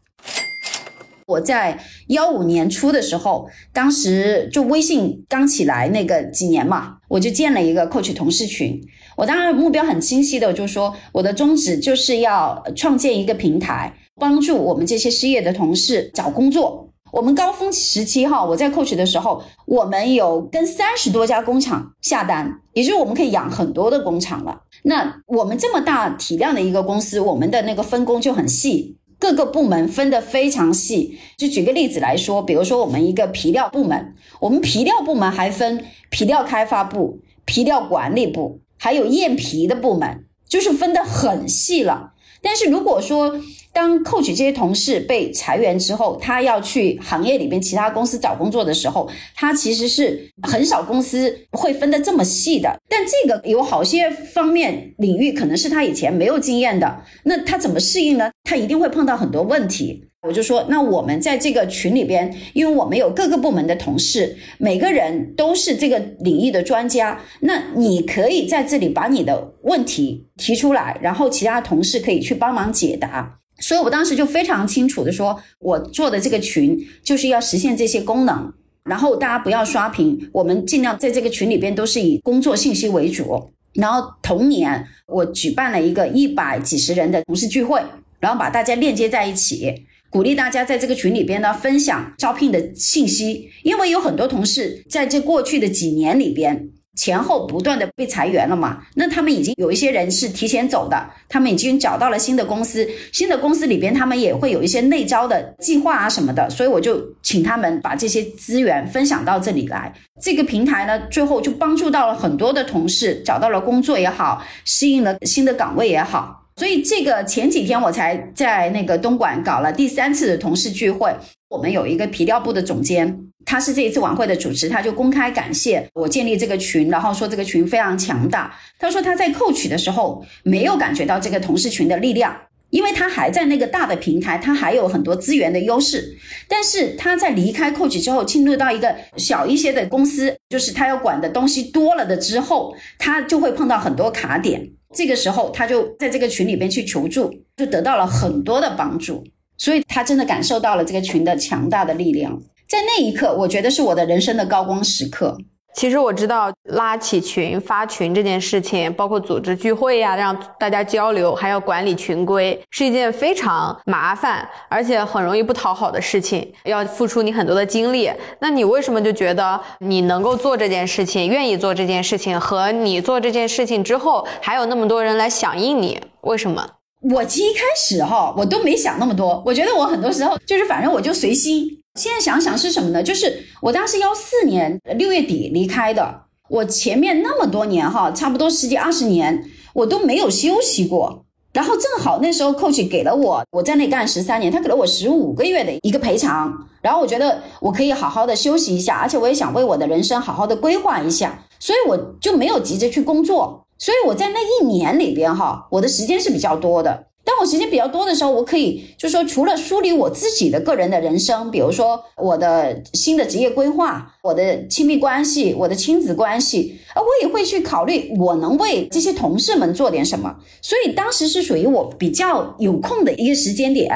我在幺五年初的时候，当时就微信刚起来那个几年嘛，我就建了一个 Coach 同事群。我当然目标很清晰的，就是说我的宗旨就是要创建一个平台，帮助我们这些失业的同事找工作。我们高峰时期哈，我在 coach 的时候，我们有跟三十多家工厂下单，也就是我们可以养很多的工厂了。那我们这么大体量的一个公司，我们的那个分工就很细，各个部门分得非常细。就举个例子来说，比如说我们一个皮料部门，我们皮料部门还分皮料开发部、皮料管理部，还有验皮的部门，就是分得很细了。但是如果说，当 coach 这些同事被裁员之后，他要去行业里边其他公司找工作的时候，他其实是很少公司会分得这么细的。但这个有好些方面领域可能是他以前没有经验的，那他怎么适应呢？他一定会碰到很多问题。我就说，那我们在这个群里边，因为我们有各个部门的同事，每个人都是这个领域的专家，那你可以在这里把你的问题提出来，然后其他同事可以去帮忙解答。所以我当时就非常清楚的说，我做的这个群就是要实现这些功能，然后大家不要刷屏，我们尽量在这个群里边都是以工作信息为主。然后同年我举办了一个一百几十人的同事聚会，然后把大家链接在一起，鼓励大家在这个群里边呢分享招聘的信息，因为有很多同事在这过去的几年里边。前后不断的被裁员了嘛？那他们已经有一些人是提前走的，他们已经找到了新的公司，新的公司里边他们也会有一些内招的计划啊什么的，所以我就请他们把这些资源分享到这里来。这个平台呢，最后就帮助到了很多的同事找到了工作也好，适应了新的岗位也好。所以这个前几天我才在那个东莞搞了第三次的同事聚会，我们有一个皮料部的总监。他是这一次晚会的主持，他就公开感谢我建立这个群，然后说这个群非常强大。他说他在扣取的时候没有感觉到这个同事群的力量，因为他还在那个大的平台，他还有很多资源的优势。但是他在离开扣取之后，进入到一个小一些的公司，就是他要管的东西多了的之后，他就会碰到很多卡点。这个时候他就在这个群里边去求助，就得到了很多的帮助，所以他真的感受到了这个群的强大的力量。在那一刻，我觉得是我的人生的高光时刻。
其实我知道拉起群、发群这件事情，包括组织聚会呀，让大家交流，还要管理群规，是一件非常麻烦，而且很容易不讨好的事情，要付出你很多的精力。那你为什么就觉得你能够做这件事情，愿意做这件事情，和你做这件事情之后还有那么多人来响应你，为什么？
我其实一开始哈，我都没想那么多，我觉得我很多时候就是反正我就随心。现在想想是什么呢？就是我当时幺四年六月底离开的，我前面那么多年哈，差不多十几二十年，我都没有休息过。然后正好那时候 coach 给了我，我在那干十三年，他给了我十五个月的一个赔偿。然后我觉得我可以好好的休息一下，而且我也想为我的人生好好的规划一下，所以我就没有急着去工作。所以我在那一年里边哈，我的时间是比较多的。当我时间比较多的时候，我可以就说，除了梳理我自己的个人的人生，比如说我的新的职业规划、我的亲密关系、我的亲子关系，啊，我也会去考虑我能为这些同事们做点什么。所以当时是属于我比较有空的一个时间点，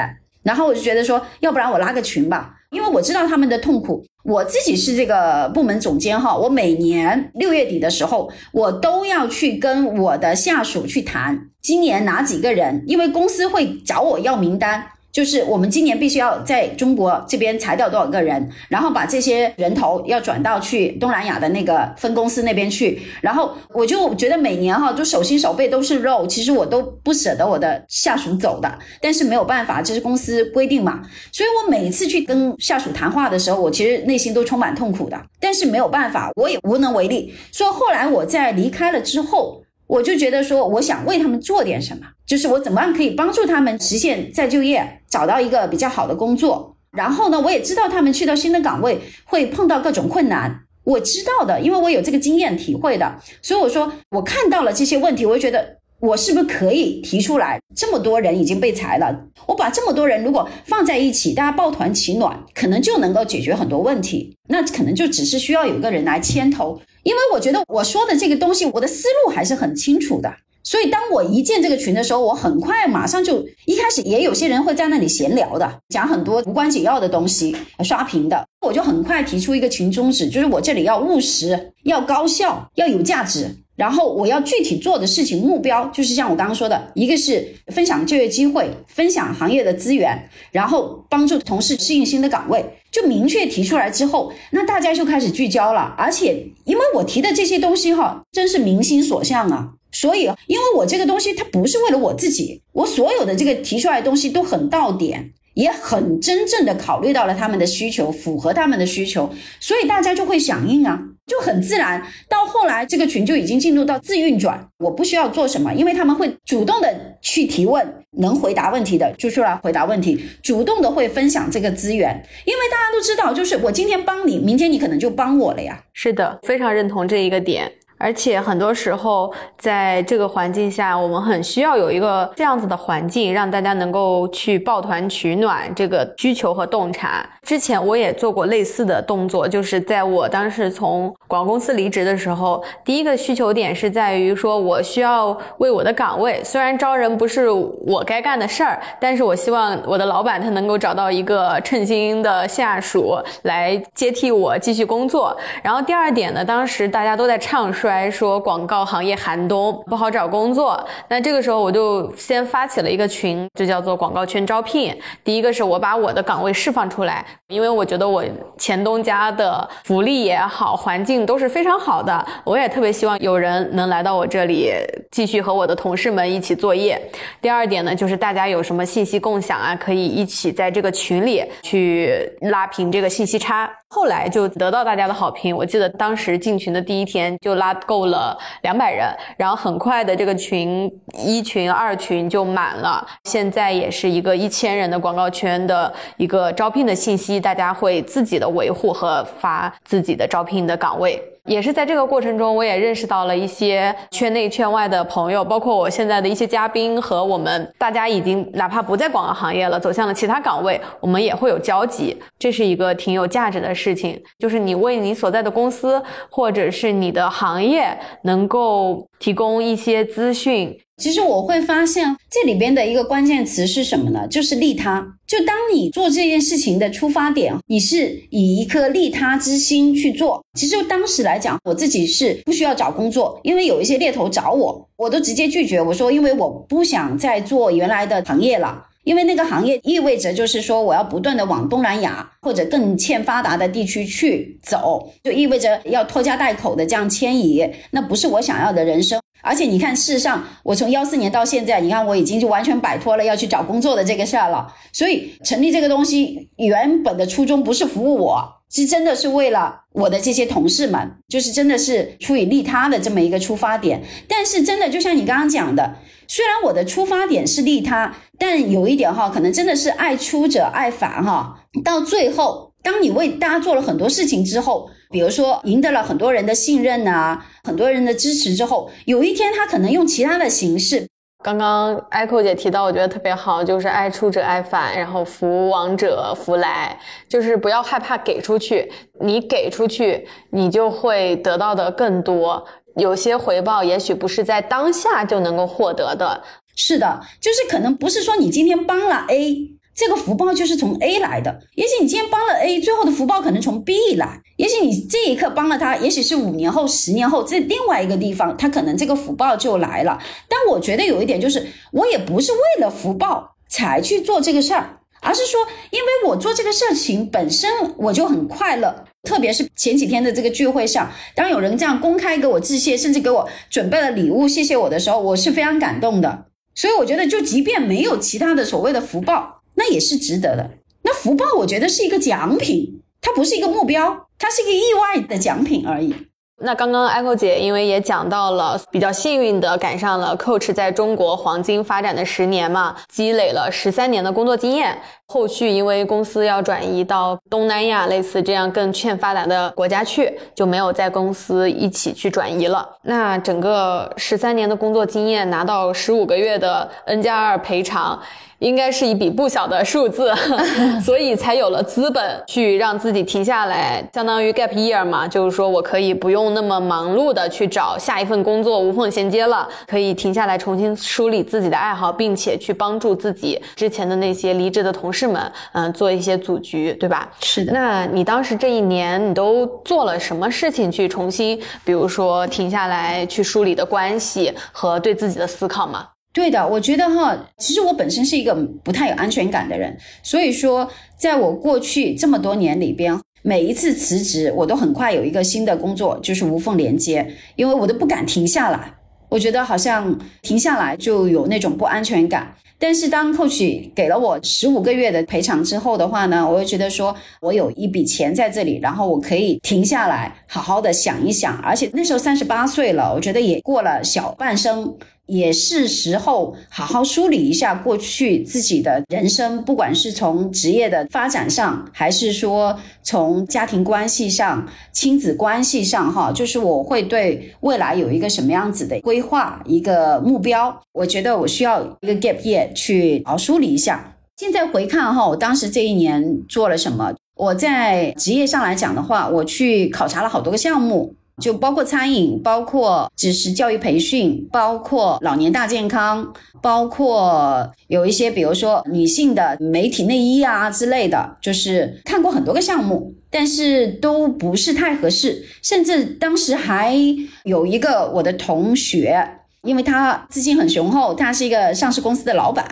然后我就觉得说，要不然我拉个群吧，因为我知道他们的痛苦。我自己是这个部门总监哈，我每年六月底的时候，我都要去跟我的下属去谈今年哪几个人，因为公司会找我要名单。就是我们今年必须要在中国这边裁掉多少个人，然后把这些人头要转到去东南亚的那个分公司那边去。然后我就觉得每年哈，就手心手背都是肉，其实我都不舍得我的下属走的，但是没有办法，这是公司规定嘛。所以我每次去跟下属谈话的时候，我其实内心都充满痛苦的，但是没有办法，我也无能为力。所以后来我在离开了之后。我就觉得说，我想为他们做点什么，就是我怎么样可以帮助他们实现再就业，找到一个比较好的工作。然后呢，我也知道他们去到新的岗位会碰到各种困难，我知道的，因为我有这个经验体会的。所以我说，我看到了这些问题，我就觉得我是不是可以提出来？这么多人已经被裁了，我把这么多人如果放在一起，大家抱团取暖，可能就能够解决很多问题。那可能就只是需要有一个人来牵头。因为我觉得我说的这个东西，我的思路还是很清楚的，所以当我一建这个群的时候，我很快马上就一开始也有些人会在那里闲聊的，讲很多无关紧要的东西，刷屏的，我就很快提出一个群宗旨，就是我这里要务实，要高效，要有价值。然后我要具体做的事情目标，就是像我刚刚说的，一个是分享就业机会，分享行业的资源，然后帮助同事适应新的岗位，就明确提出来之后，那大家就开始聚焦了。而且因为我提的这些东西哈，真是民心所向啊，所以因为我这个东西它不是为了我自己，我所有的这个提出来的东西都很到点。也很真正的考虑到了他们的需求，符合他们的需求，所以大家就会响应啊，就很自然。到后来，这个群就已经进入到自运转，我不需要做什么，因为他们会主动的去提问，能回答问题的就出来回答问题，主动的会分享这个资源，因为大家都知道，就是我今天帮你，明天你可能就帮我了呀。
是的，非常认同这一个点。而且很多时候，在这个环境下，我们很需要有一个这样子的环境，让大家能够去抱团取暖。这个需求和洞察，之前我也做过类似的动作，就是在我当时从广告公司离职的时候，第一个需求点是在于说，我需要为我的岗位，虽然招人不是我该干的事儿，但是我希望我的老板他能够找到一个称心的下属来接替我继续工作。然后第二点呢，当时大家都在唱衰。来说广告行业寒冬不好找工作，那这个时候我就先发起了一个群，就叫做广告圈招聘。第一个是我把我的岗位释放出来，因为我觉得我前东家的福利也好，环境都是非常好的，我也特别希望有人能来到我这里继续和我的同事们一起作业。第二点呢，就是大家有什么信息共享啊，可以一起在这个群里去拉平这个信息差。后来就得到大家的好评，我记得当时进群的第一天就拉够了两百人，然后很快的这个群一群二群就满了，现在也是一个一千人的广告圈的一个招聘的信息，大家会自己的维护和发自己的招聘的岗位。也是在这个过程中，我也认识到了一些圈内圈外的朋友，包括我现在的一些嘉宾和我们大家已经哪怕不在广告行业了，走向了其他岗位，我们也会有交集，这是一个挺有价值的事情。就是你为你所在的公司或者是你的行业能够提供一些资讯，
其实我会发现这里边的一个关键词是什么呢？就是利他。就当你做这件事情的出发点，你是以一颗利他之心去做。其实当时来讲，我自己是不需要找工作，因为有一些猎头找我，我都直接拒绝。我说，因为我不想再做原来的行业了。因为那个行业意味着，就是说我要不断的往东南亚或者更欠发达的地区去走，就意味着要拖家带口的这样迁移，那不是我想要的人生。而且你看，事实上，我从幺四年到现在，你看我已经就完全摆脱了要去找工作的这个事儿了。所以成立这个东西，原本的初衷不是服务我，是真的是为了我的这些同事们，就是真的是出于利他的这么一个出发点。但是真的就像你刚刚讲的。虽然我的出发点是利他，但有一点哈，可能真的是爱出者爱返哈。到最后，当你为大家做了很多事情之后，比如说赢得了很多人的信任呐，很多人的支持之后，有一天他可能用其他的形式。
刚刚 Echo 姐提到，我觉得特别好，就是爱出者爱返，然后福往者福来，就是不要害怕给出去，你给出去，你就会得到的更多。有些回报也许不是在当下就能够获得的，
是的，就是可能不是说你今天帮了 A，这个福报就是从 A 来的，也许你今天帮了 A，最后的福报可能从 B 来，也许你这一刻帮了他，也许是五年后、十年后，在另外一个地方，他可能这个福报就来了。但我觉得有一点就是，我也不是为了福报才去做这个事儿。而是说，因为我做这个事情本身我就很快乐，特别是前几天的这个聚会上，当有人这样公开给我致谢，甚至给我准备了礼物谢谢我的时候，我是非常感动的。所以我觉得，就即便没有其他的所谓的福报，那也是值得的。那福报，我觉得是一个奖品，它不是一个目标，它是一个意外的奖品而已。
那刚刚 Echo 姐因为也讲到了，比较幸运的赶上了 Coach 在中国黄金发展的十年嘛，积累了十三年的工作经验。后续因为公司要转移到东南亚类似这样更欠发达的国家去，就没有在公司一起去转移了。那整个十三年的工作经验，拿到十五个月的 N 加二赔偿。应该是一笔不小的数字，所以才有了资本去让自己停下来，相当于 gap year 嘛，就是说我可以不用那么忙碌的去找下一份工作，无缝衔接了，可以停下来重新梳理自己的爱好，并且去帮助自己之前的那些离职的同事们，嗯，做一些组局，对吧？
是的。
那你当时这一年你都做了什么事情去重新，比如说停下来去梳理的关系和对自己的思考吗？
对的，我觉得哈，其实我本身是一个不太有安全感的人，所以说，在我过去这么多年里边，每一次辞职，我都很快有一个新的工作，就是无缝连接，因为我都不敢停下来，我觉得好像停下来就有那种不安全感。但是当 coach 给了我十五个月的赔偿之后的话呢，我又觉得说我有一笔钱在这里，然后我可以停下来，好好的想一想，而且那时候三十八岁了，我觉得也过了小半生。也是时候好好梳理一下过去自己的人生，不管是从职业的发展上，还是说从家庭关系上、亲子关系上，哈，就是我会对未来有一个什么样子的规划、一个目标。我觉得我需要一个 gap year 去好好梳理一下。现在回看哈，我当时这一年做了什么？我在职业上来讲的话，我去考察了好多个项目。就包括餐饮，包括只是教育培训，包括老年大健康，包括有一些，比如说女性的媒体内衣啊之类的，就是看过很多个项目，但是都不是太合适。甚至当时还有一个我的同学，因为他资金很雄厚，他是一个上市公司的老板，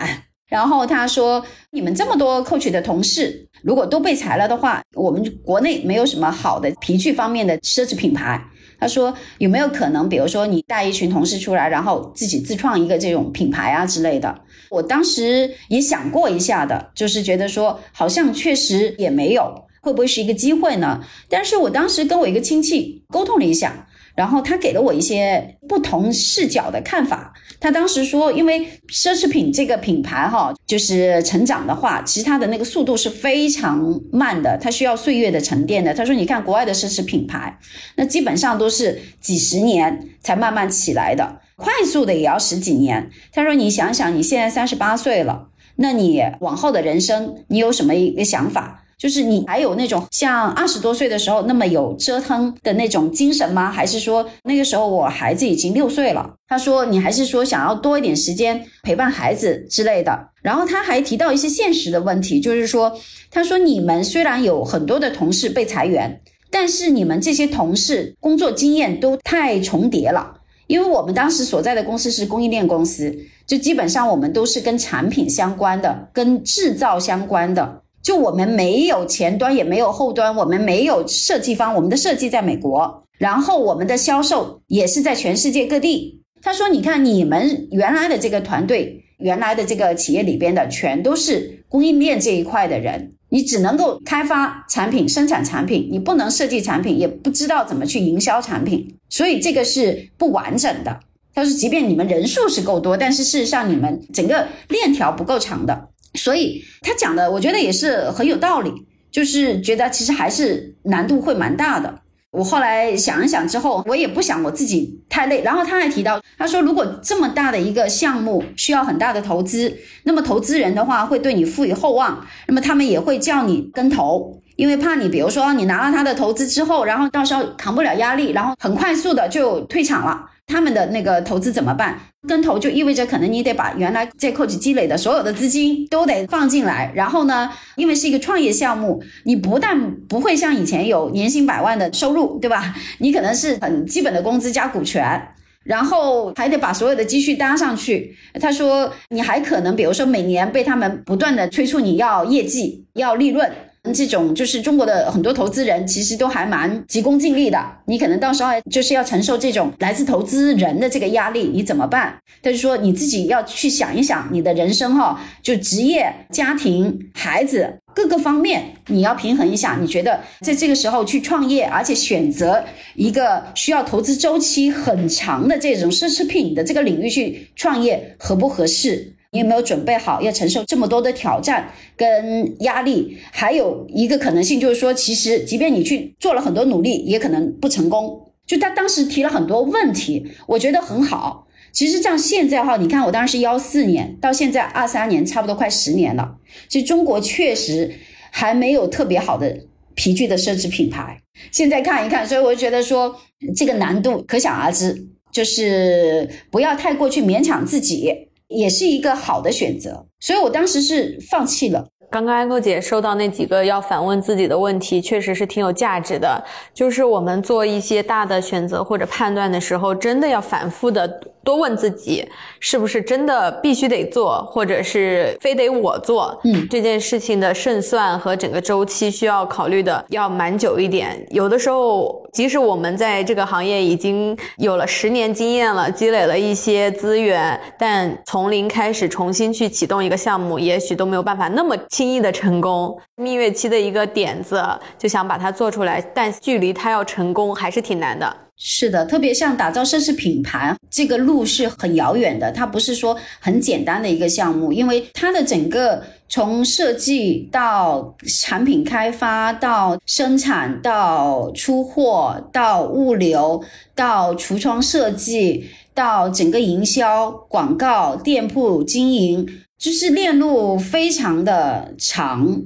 然后他说：“你们这么多 coach 的同事，如果都被裁了的话，我们国内没有什么好的皮具方面的奢侈品牌。”他说有没有可能，比如说你带一群同事出来，然后自己自创一个这种品牌啊之类的？我当时也想过一下的，就是觉得说好像确实也没有，会不会是一个机会呢？但是我当时跟我一个亲戚沟通了一下。然后他给了我一些不同视角的看法。他当时说，因为奢侈品这个品牌哈，就是成长的话，其实它的那个速度是非常慢的，它需要岁月的沉淀的。他说，你看国外的奢侈品牌，那基本上都是几十年才慢慢起来的，快速的也要十几年。他说，你想想，你现在三十八岁了，那你往后的人生，你有什么一个想法？就是你还有那种像二十多岁的时候那么有折腾的那种精神吗？还是说那个时候我孩子已经六岁了？他说你还是说想要多一点时间陪伴孩子之类的。然后他还提到一些现实的问题，就是说，他说你们虽然有很多的同事被裁员，但是你们这些同事工作经验都太重叠了。因为我们当时所在的公司是供应链公司，就基本上我们都是跟产品相关的，跟制造相关的。就我们没有前端，也没有后端，我们没有设计方，我们的设计在美国，然后我们的销售也是在全世界各地。他说：“你看，你们原来的这个团队，原来的这个企业里边的，全都是供应链这一块的人。”你只能够开发产品、生产产品，你不能设计产品，也不知道怎么去营销产品，所以这个是不完整的。他说，即便你们人数是够多，但是事实上你们整个链条不够长的。所以他讲的，我觉得也是很有道理，就是觉得其实还是难度会蛮大的。我后来想一想之后，我也不想我自己太累。然后他还提到，他说如果这么大的一个项目需要很大的投资，那么投资人的话会对你赋予厚望，那么他们也会叫你跟投，因为怕你，比如说你拿了他的投资之后，然后到时候扛不了压力，然后很快速的就退场了。他们的那个投资怎么办？跟投就意味着可能你得把原来在 Coach 积累的所有的资金都得放进来，然后呢，因为是一个创业项目，你不但不会像以前有年薪百万的收入，对吧？你可能是很基本的工资加股权，然后还得把所有的积蓄搭上去。他说，你还可能比如说每年被他们不断的催促你要业绩、要利润。这种就是中国的很多投资人其实都还蛮急功近利的，你可能到时候就是要承受这种来自投资人的这个压力，你怎么办？他就说你自己要去想一想，你的人生哈，就职业、家庭、孩子各个方面，你要平衡一下。你觉得在这个时候去创业，而且选择一个需要投资周期很长的这种奢侈品的这个领域去创业，合不合适？你有没有准备好要承受这么多的挑战跟压力？还有一个可能性就是说，其实即便你去做了很多努力，也可能不成功。就他当时提了很多问题，我觉得很好。其实像现在哈，你看我当时是幺四年，到现在二三年，差不多快十年了。其实中国确实还没有特别好的皮具的奢侈品牌。现在看一看，所以我觉得说这个难度可想而知，就是不要太过去勉强自己。也是一个好的选择，所以我当时是放弃了。
刚刚安哥姐收到那几个要反问自己的问题，确实是挺有价值的。就是我们做一些大的选择或者判断的时候，真的要反复的。多问自己，是不是真的必须得做，或者是非得我做？
嗯，
这件事情的胜算和整个周期需要考虑的要蛮久一点。有的时候，即使我们在这个行业已经有了十年经验了，积累了一些资源，但从零开始重新去启动一个项目，也许都没有办法那么轻易的成功。蜜月期的一个点子，就想把它做出来，但距离它要成功还是挺难的。
是的，特别像打造奢侈品牌，这个路是很遥远的。它不是说很简单的一个项目，因为它的整个从设计到产品开发，到生产，到出货，到物流，到橱窗设计，到整个营销、广告、店铺经营，就是链路非常的长，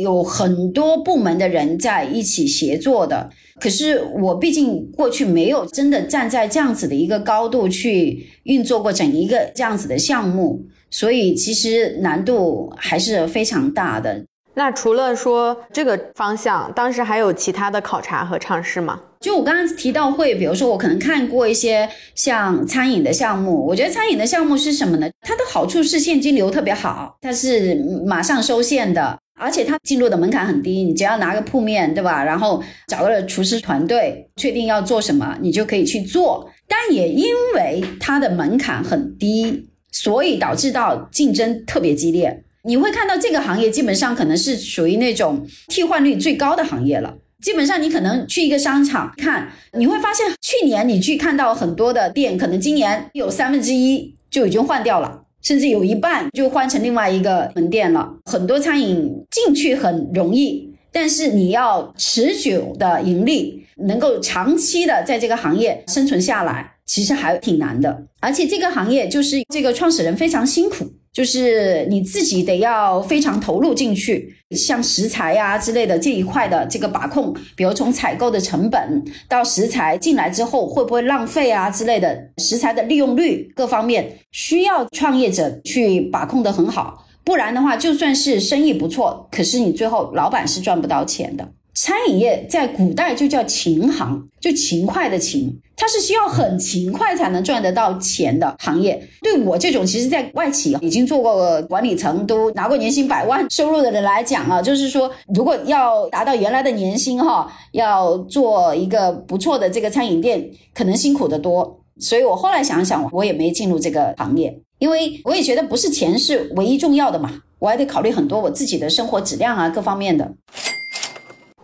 有很多部门的人在一起协作的。可是我毕竟过去没有真的站在这样子的一个高度去运作过整一个这样子的项目，所以其实难度还是非常大的。
那除了说这个方向，当时还有其他的考察和尝试吗？
就我刚刚提到会，比如说我可能看过一些像餐饮的项目，我觉得餐饮的项目是什么呢？它的好处是现金流特别好，它是马上收现的。而且它进入的门槛很低，你只要拿个铺面，对吧？然后找个厨师团队，确定要做什么，你就可以去做。但也因为它的门槛很低，所以导致到竞争特别激烈。你会看到这个行业基本上可能是属于那种替换率最高的行业了。基本上你可能去一个商场看，你会发现去年你去看到很多的店，可能今年有三分之一就已经换掉了。甚至有一半就换成另外一个门店了。很多餐饮进去很容易，但是你要持久的盈利，能够长期的在这个行业生存下来，其实还挺难的。而且这个行业就是这个创始人非常辛苦。就是你自己得要非常投入进去，像食材呀、之类的这一块的这个把控，比如从采购的成本到食材进来之后会不会浪费啊之类的，食材的利用率各方面需要创业者去把控的很好，不然的话，就算是生意不错，可是你最后老板是赚不到钱的。餐饮业在古代就叫勤行，就勤快的勤，它是需要很勤快才能赚得到钱的行业。对我这种其实，在外企已经做过管理层，都拿过年薪百万收入的人来讲啊，就是说，如果要达到原来的年薪哈，要做一个不错的这个餐饮店，可能辛苦得多。所以我后来想想，我也没进入这个行业，因为我也觉得不是钱是唯一重要的嘛，我还得考虑很多我自己的生活质量啊，各方面的。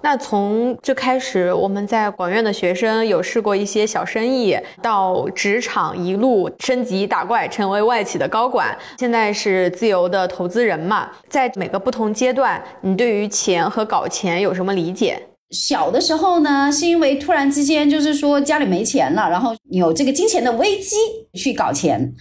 那从最开始，我们在广院的学生有试过一些小生意，到职场一路升级打怪，成为外企的高管，现在是自由的投资人嘛？在每个不同阶段，你对于钱和搞钱有什么理解？
小的时候呢，是因为突然之间就是说家里没钱了，然后有这个金钱的危机去搞钱，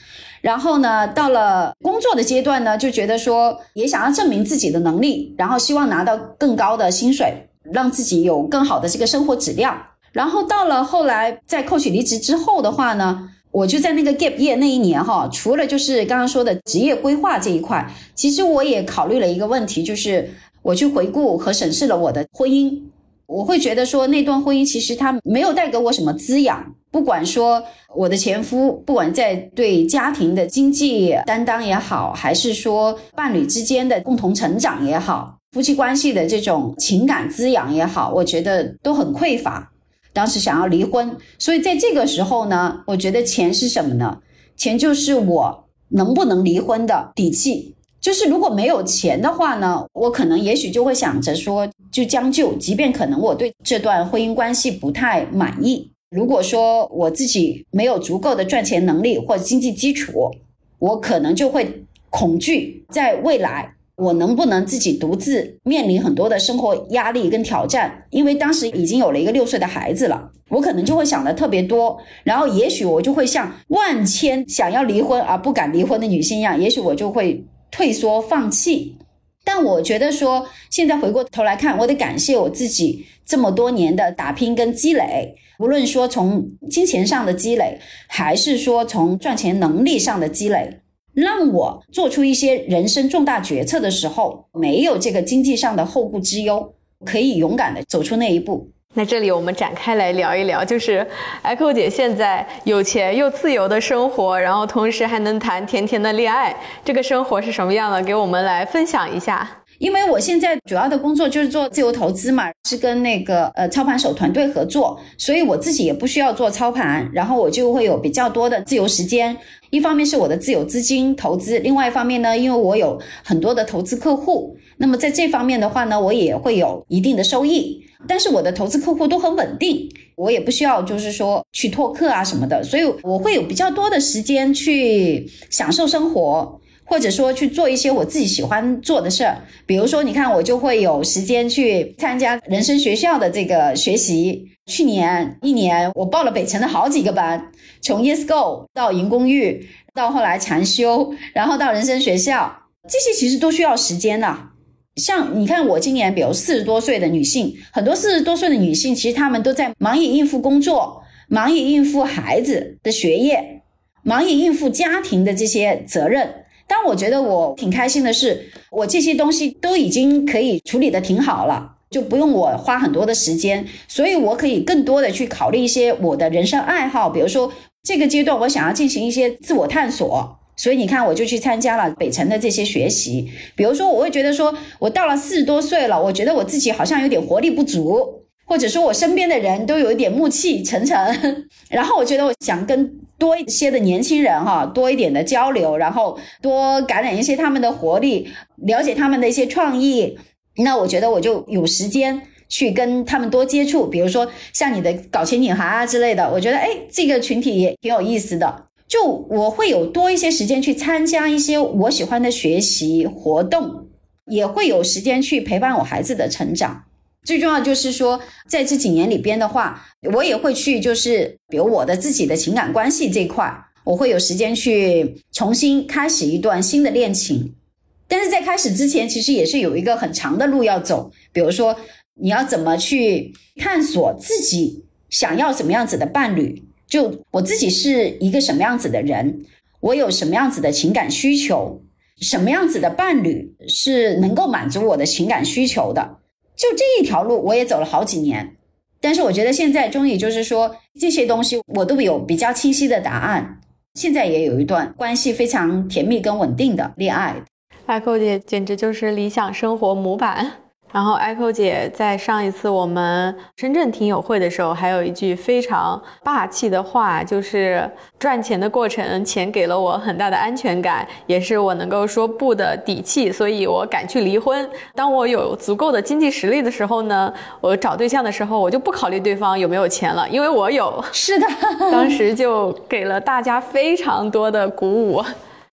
然后呢，到了工作的阶段呢，就觉得说也想要证明自己的能力，然后希望拿到更高的薪水。让自己有更好的这个生活质量，然后到了后来在扣取离职之后的话呢，我就在那个 gap 业那一年哈，除了就是刚刚说的职业规划这一块，其实我也考虑了一个问题，就是我去回顾和审视了我的婚姻，我会觉得说那段婚姻其实它没有带给我什么滋养，不管说我的前夫，不管在对家庭的经济担当也好，还是说伴侣之间的共同成长也好。夫妻关系的这种情感滋养也好，我觉得都很匮乏。当时想要离婚，所以在这个时候呢，我觉得钱是什么呢？钱就是我能不能离婚的底气。就是如果没有钱的话呢，我可能也许就会想着说就将就，即便可能我对这段婚姻关系不太满意。如果说我自己没有足够的赚钱能力或经济基础，我可能就会恐惧在未来。我能不能自己独自面临很多的生活压力跟挑战？因为当时已经有了一个六岁的孩子了，我可能就会想的特别多，然后也许我就会像万千想要离婚而不敢离婚的女性一样，也许我就会退缩放弃。但我觉得说，现在回过头来看，我得感谢我自己这么多年的打拼跟积累，无论说从金钱上的积累，还是说从赚钱能力上的积累。让我做出一些人生重大决策的时候，没有这个经济上的后顾之忧，可以勇敢的走出那一步。
那这里我们展开来聊一聊，就是 Echo 姐现在有钱又自由的生活，然后同时还能谈甜甜的恋爱，这个生活是什么样的？给我们来分享一下。
因为我现在主要的工作就是做自由投资嘛，是跟那个呃操盘手团队合作，所以我自己也不需要做操盘，然后我就会有比较多的自由时间。一方面是我的自有资金投资，另外一方面呢，因为我有很多的投资客户，那么在这方面的话呢，我也会有一定的收益。但是我的投资客户都很稳定，我也不需要就是说去拓客啊什么的，所以我会有比较多的时间去享受生活。或者说去做一些我自己喜欢做的事儿，比如说，你看我就会有时间去参加人生学校的这个学习。去年一年，我报了北城的好几个班，从 Yes Go 到银公寓，到后来禅修，然后到人生学校，这些其实都需要时间的。像你看，我今年比如四十多岁的女性，很多四十多岁的女性，其实她们都在忙于应付工作，忙于应付孩子的学业，忙于应付家庭的这些责任。但我觉得我挺开心的是，我这些东西都已经可以处理的挺好了，就不用我花很多的时间，所以我可以更多的去考虑一些我的人生爱好，比如说这个阶段我想要进行一些自我探索，所以你看我就去参加了北辰的这些学习，比如说我会觉得说我到了四十多岁了，我觉得我自己好像有点活力不足。或者说我身边的人都有一点暮气沉沉，然后我觉得我想跟多一些的年轻人哈多一点的交流，然后多感染一些他们的活力，了解他们的一些创意，那我觉得我就有时间去跟他们多接触，比如说像你的搞钱女孩啊之类的，我觉得哎这个群体也挺有意思的，就我会有多一些时间去参加一些我喜欢的学习活动，也会有时间去陪伴我孩子的成长。最重要就是说，在这几年里边的话，我也会去，就是比如我的自己的情感关系这块，我会有时间去重新开始一段新的恋情。但是在开始之前，其实也是有一个很长的路要走。比如说，你要怎么去探索自己想要什么样子的伴侣？就我自己是一个什么样子的人？我有什么样子的情感需求？什么样子的伴侣是能够满足我的情感需求的？就这一条路，我也走了好几年。但是我觉得现在终于就是说这些东西我都有比较清晰的答案。现在也有一段关系非常甜蜜跟稳定的恋爱。
艾蔻姐简直就是理想生活模板。然后，Echo 姐在上一次我们深圳听友会的时候，还有一句非常霸气的话，就是赚钱的过程，钱给了我很大的安全感，也是我能够说不的底气，所以我敢去离婚。当我有足够的经济实力的时候呢，我找对象的时候，我就不考虑对方有没有钱了，因为我有。
是的，
当时就给了大家非常多的鼓舞。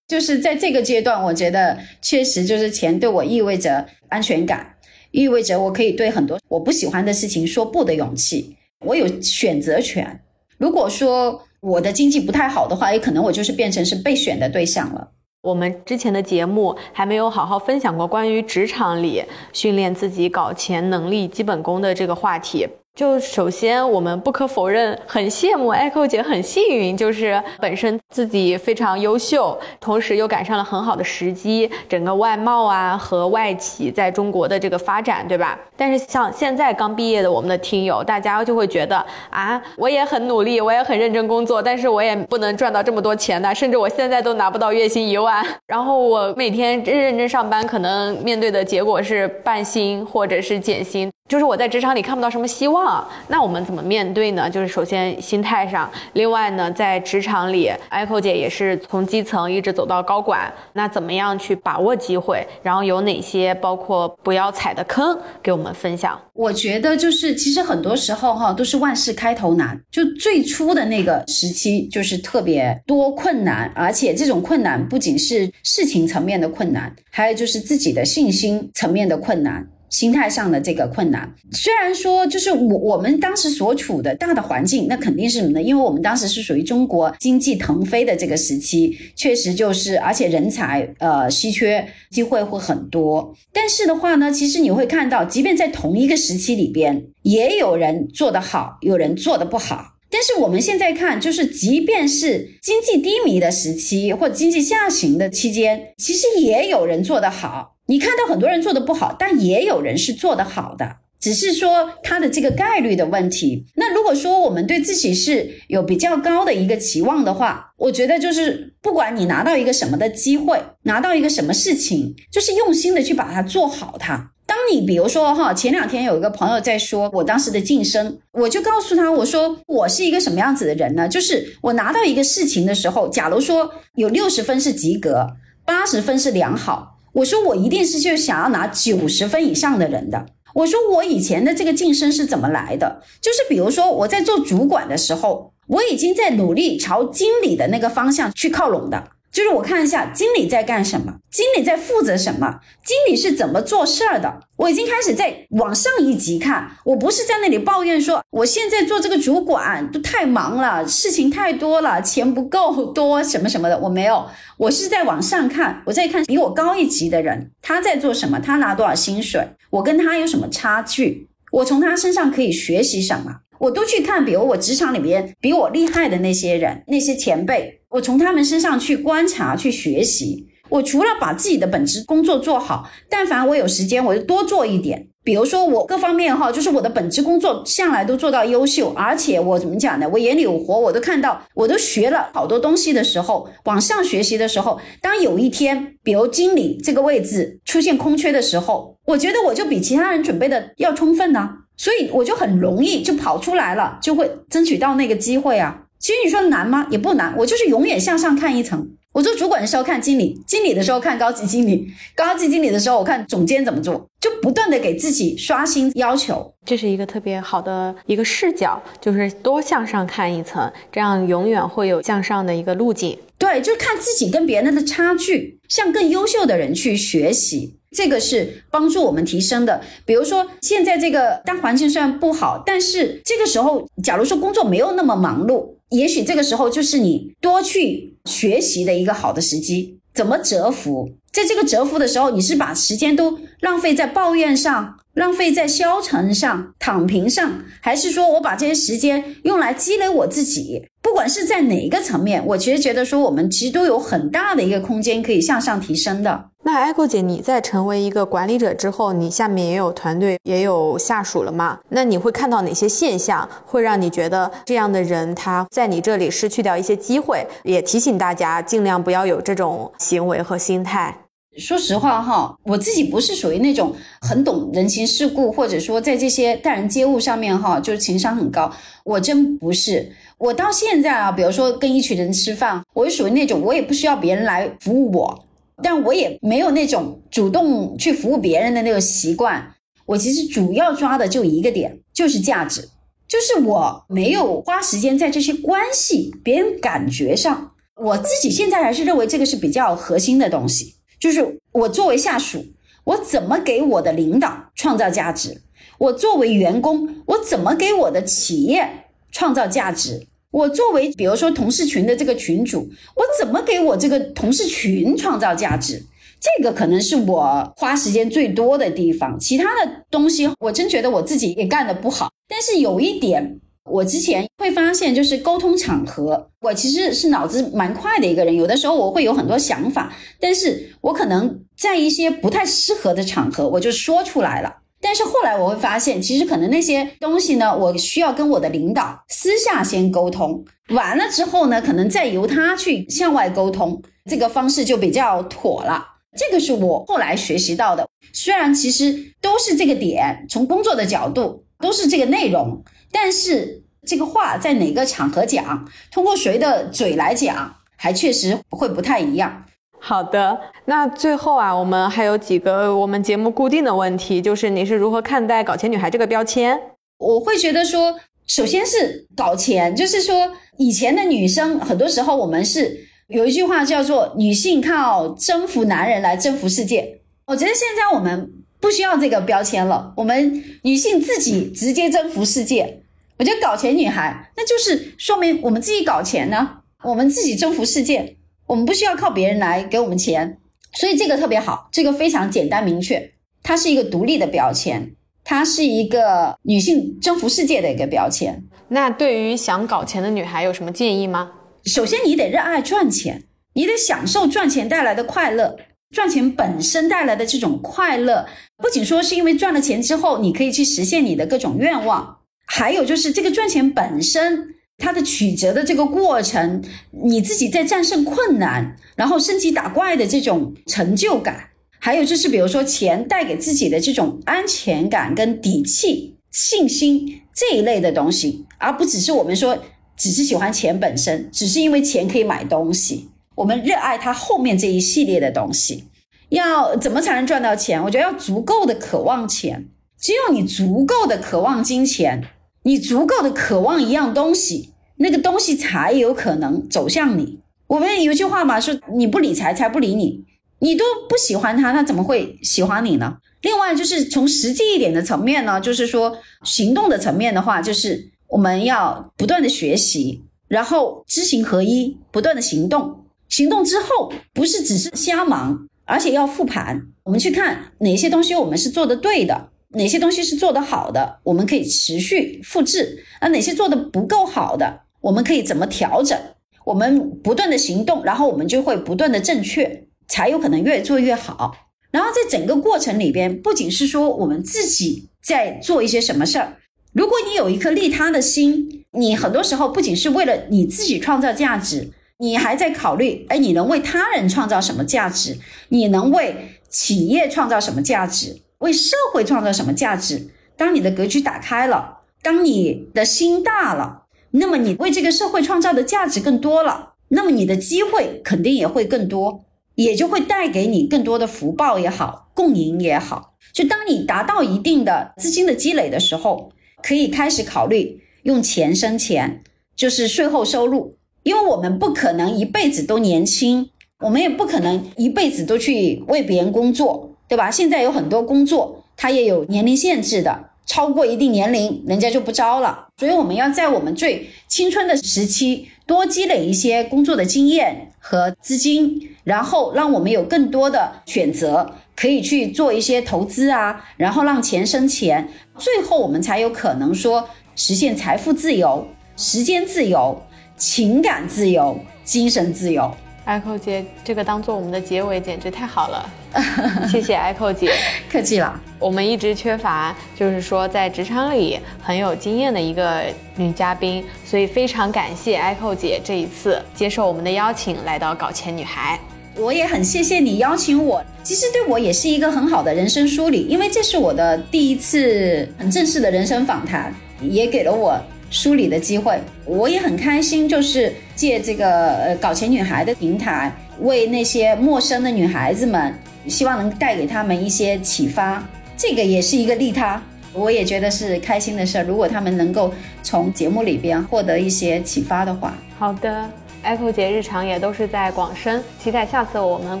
就是在这个阶段，我觉得确实就是钱对我意味着安全感，意味着我可以对很多我不喜欢的事情说不的勇气，我有选择权。如果说我的经济不太好的话，也可能我就是变成是被选的对象了。
我们之前的节目还没有好好分享过关于职场里训练自己搞钱能力基本功的这个话题。就首先，我们不可否认，很羡慕 Echo 姐，很幸运，就是本身自己非常优秀，同时又赶上了很好的时机，整个外贸啊和外企在中国的这个发展，对吧？但是像现在刚毕业的我们的听友，大家就会觉得啊，我也很努力，我也很认真工作，但是我也不能赚到这么多钱的，甚至我现在都拿不到月薪一万，然后我每天认认真上班，可能面对的结果是半薪或者是减薪。就是我在职场里看不到什么希望，那我们怎么面对呢？就是首先心态上，另外呢，在职场里，Echo 姐也是从基层一直走到高管，那怎么样去把握机会？然后有哪些包括不要踩的坑，给我们分享？
我觉得就是其实很多时候哈，都是万事开头难，就最初的那个时期就是特别多困难，而且这种困难不仅是事情层面的困难，还有就是自己的信心层面的困难。心态上的这个困难，虽然说就是我我们当时所处的大的环境，那肯定是什么呢？因为我们当时是属于中国经济腾飞的这个时期，确实就是，而且人才呃稀缺，机会会很多。但是的话呢，其实你会看到，即便在同一个时期里边，也有人做得好，有人做得不好。但是我们现在看，就是即便是经济低迷的时期或经济下行的期间，其实也有人做得好。你看到很多人做的不好，但也有人是做得好的，只是说他的这个概率的问题。那如果说我们对自己是有比较高的一个期望的话，我觉得就是不管你拿到一个什么的机会，拿到一个什么事情，就是用心的去把它做好它。当你比如说哈，前两天有一个朋友在说我当时的晋升，我就告诉他，我说我是一个什么样子的人呢？就是我拿到一个事情的时候，假如说有六十分是及格，八十分是良好。我说我一定是就想要拿九十分以上的人的。我说我以前的这个晋升是怎么来的？就是比如说我在做主管的时候，我已经在努力朝经理的那个方向去靠拢的。就是我看一下经理在干什么，经理在负责什么，经理是怎么做事儿的。我已经开始在往上一级看，我不是在那里抱怨说我现在做这个主管都太忙了，事情太多了，钱不够多什么什么的。我没有，我是在往上看，我在看比我高一级的人他在做什么，他拿多少薪水，我跟他有什么差距，我从他身上可以学习什么。我都去看，比如我职场里边比我厉害的那些人，那些前辈，我从他们身上去观察、去学习。我除了把自己的本职工作做好，但凡我有时间，我就多做一点。比如说我各方面哈，就是我的本职工作向来都做到优秀，而且我怎么讲呢？我眼里有活，我都看到，我都学了好多东西的时候，往上学习的时候，当有一天，比如经理这个位置出现空缺的时候，我觉得我就比其他人准备的要充分呢。所以我就很容易就跑出来了，就会争取到那个机会啊。其实你说难吗？也不难，我就是永远向上看一层。我做主管的时候看经理，经理的时候看高级经理，高级经理的时候我看总监怎么做，就不断的给自己刷新要求。
这是一个特别好的一个视角，就是多向上看一层，这样永远会有向上的一个路径。
对，就看自己跟别人的差距，向更优秀的人去学习。这个是帮助我们提升的。比如说，现在这个大环境虽然不好，但是这个时候，假如说工作没有那么忙碌，也许这个时候就是你多去学习的一个好的时机。怎么蛰伏？在这个蛰伏的时候，你是把时间都浪费在抱怨上，浪费在消沉上、躺平上，还是说我把这些时间用来积累我自己？不管是在哪一个层面，我其实觉得说我们其实都有很大的一个空间可以向上提升的。
那 Echo 姐，你在成为一个管理者之后，你下面也有团队，也有下属了嘛？那你会看到哪些现象，会让你觉得这样的人他在你这里失去掉一些机会？也提醒大家，尽量不要有这种行为和心态。
说实话哈，我自己不是属于那种很懂人情世故，或者说在这些待人接物上面哈，就是情商很高。我真不是。我到现在啊，比如说跟一群人吃饭，我是属于那种我也不需要别人来服务我。但我也没有那种主动去服务别人的那个习惯。我其实主要抓的就一个点，就是价值，就是我没有花时间在这些关系、别人感觉上。我自己现在还是认为这个是比较核心的东西，就是我作为下属，我怎么给我的领导创造价值？我作为员工，我怎么给我的企业创造价值？我作为比如说同事群的这个群主，我怎么给我这个同事群创造价值？这个可能是我花时间最多的地方。其他的东西，我真觉得我自己也干得不好。但是有一点，我之前会发现，就是沟通场合，我其实是脑子蛮快的一个人。有的时候我会有很多想法，但是我可能在一些不太适合的场合，我就说出来了。但是后来我会发现，其实可能那些东西呢，我需要跟我的领导私下先沟通，完了之后呢，可能再由他去向外沟通，这个方式就比较妥了。这个是我后来学习到的。虽然其实都是这个点，从工作的角度都是这个内容，但是这个话在哪个场合讲，通过谁的嘴来讲，还确实会不太一样。
好的，那最后啊，我们还有几个我们节目固定的问题，就是你是如何看待“搞钱女孩”这个标签？
我会觉得说，首先是搞钱，就是说以前的女生很多时候我们是有一句话叫做“女性靠征服男人来征服世界”。我觉得现在我们不需要这个标签了，我们女性自己直接征服世界。我觉得“搞钱女孩”那就是说明我们自己搞钱呢，我们自己征服世界。我们不需要靠别人来给我们钱，所以这个特别好，这个非常简单明确，它是一个独立的标签，它是一个女性征服世界的一个标签。
那对于想搞钱的女孩有什么建议吗？
首先，你得热爱赚钱，你得享受赚钱带来的快乐，赚钱本身带来的这种快乐，不仅说是因为赚了钱之后你可以去实现你的各种愿望，还有就是这个赚钱本身。它的曲折的这个过程，你自己在战胜困难，然后升级打怪的这种成就感，还有就是比如说钱带给自己的这种安全感跟底气、信心这一类的东西，而不只是我们说只是喜欢钱本身，只是因为钱可以买东西，我们热爱它后面这一系列的东西。要怎么才能赚到钱？我觉得要足够的渴望钱，只有你足够的渴望金钱。你足够的渴望一样东西，那个东西才有可能走向你。我们有句话嘛，说你不理财，财不理你。你都不喜欢他，他怎么会喜欢你呢？另外就是从实际一点的层面呢，就是说行动的层面的话，就是我们要不断的学习，然后知行合一，不断的行动。行动之后不是只是瞎忙，而且要复盘，我们去看哪些东西我们是做的对的。哪些东西是做得好的，我们可以持续复制；而哪些做的不够好的，我们可以怎么调整？我们不断的行动，然后我们就会不断的正确，才有可能越做越好。然后在整个过程里边，不仅是说我们自己在做一些什么事儿，如果你有一颗利他的心，你很多时候不仅是为了你自己创造价值，你还在考虑，哎，你能为他人创造什么价值？你能为企业创造什么价值？为社会创造什么价值？当你的格局打开了，当你的心大了，那么你为这个社会创造的价值更多了，那么你的机会肯定也会更多，也就会带给你更多的福报也好，共赢也好。就当你达到一定的资金的积累的时候，可以开始考虑用钱生钱，就是税后收入。因为我们不可能一辈子都年轻，我们也不可能一辈子都去为别人工作。对吧？现在有很多工作，它也有年龄限制的，超过一定年龄，人家就不招了。所以我们要在我们最青春的时期多积累一些工作的经验和资金，然后让我们有更多的选择，可以去做一些投资啊，然后让钱生钱，最后我们才有可能说实现财富自由、时间自由、情感自由、精神自由。
Echo 姐，这个当做我们的结尾简直太好了，谢谢 Echo 姐，
客气了。
我们一直缺乏，就是说在职场里很有经验的一个女嘉宾，所以非常感谢 Echo 姐这一次接受我们的邀请来到搞钱女孩。
我也很谢谢你邀请我，其实对我也是一个很好的人生梳理，因为这是我的第一次很正式的人生访谈，也给了我。梳理的机会，我也很开心，就是借这个呃搞钱女孩的平台，为那些陌生的女孩子们，希望能带给他们一些启发，这个也是一个利他，我也觉得是开心的事儿。如果他们能够从节目里边获得一些启发的话，
好的，Echo 姐日常也都是在广深，期待下次我们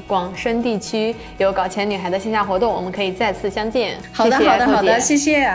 广深地区有搞钱女孩的线下活动，我们可以再次相见。
好的，好的，好的，谢谢。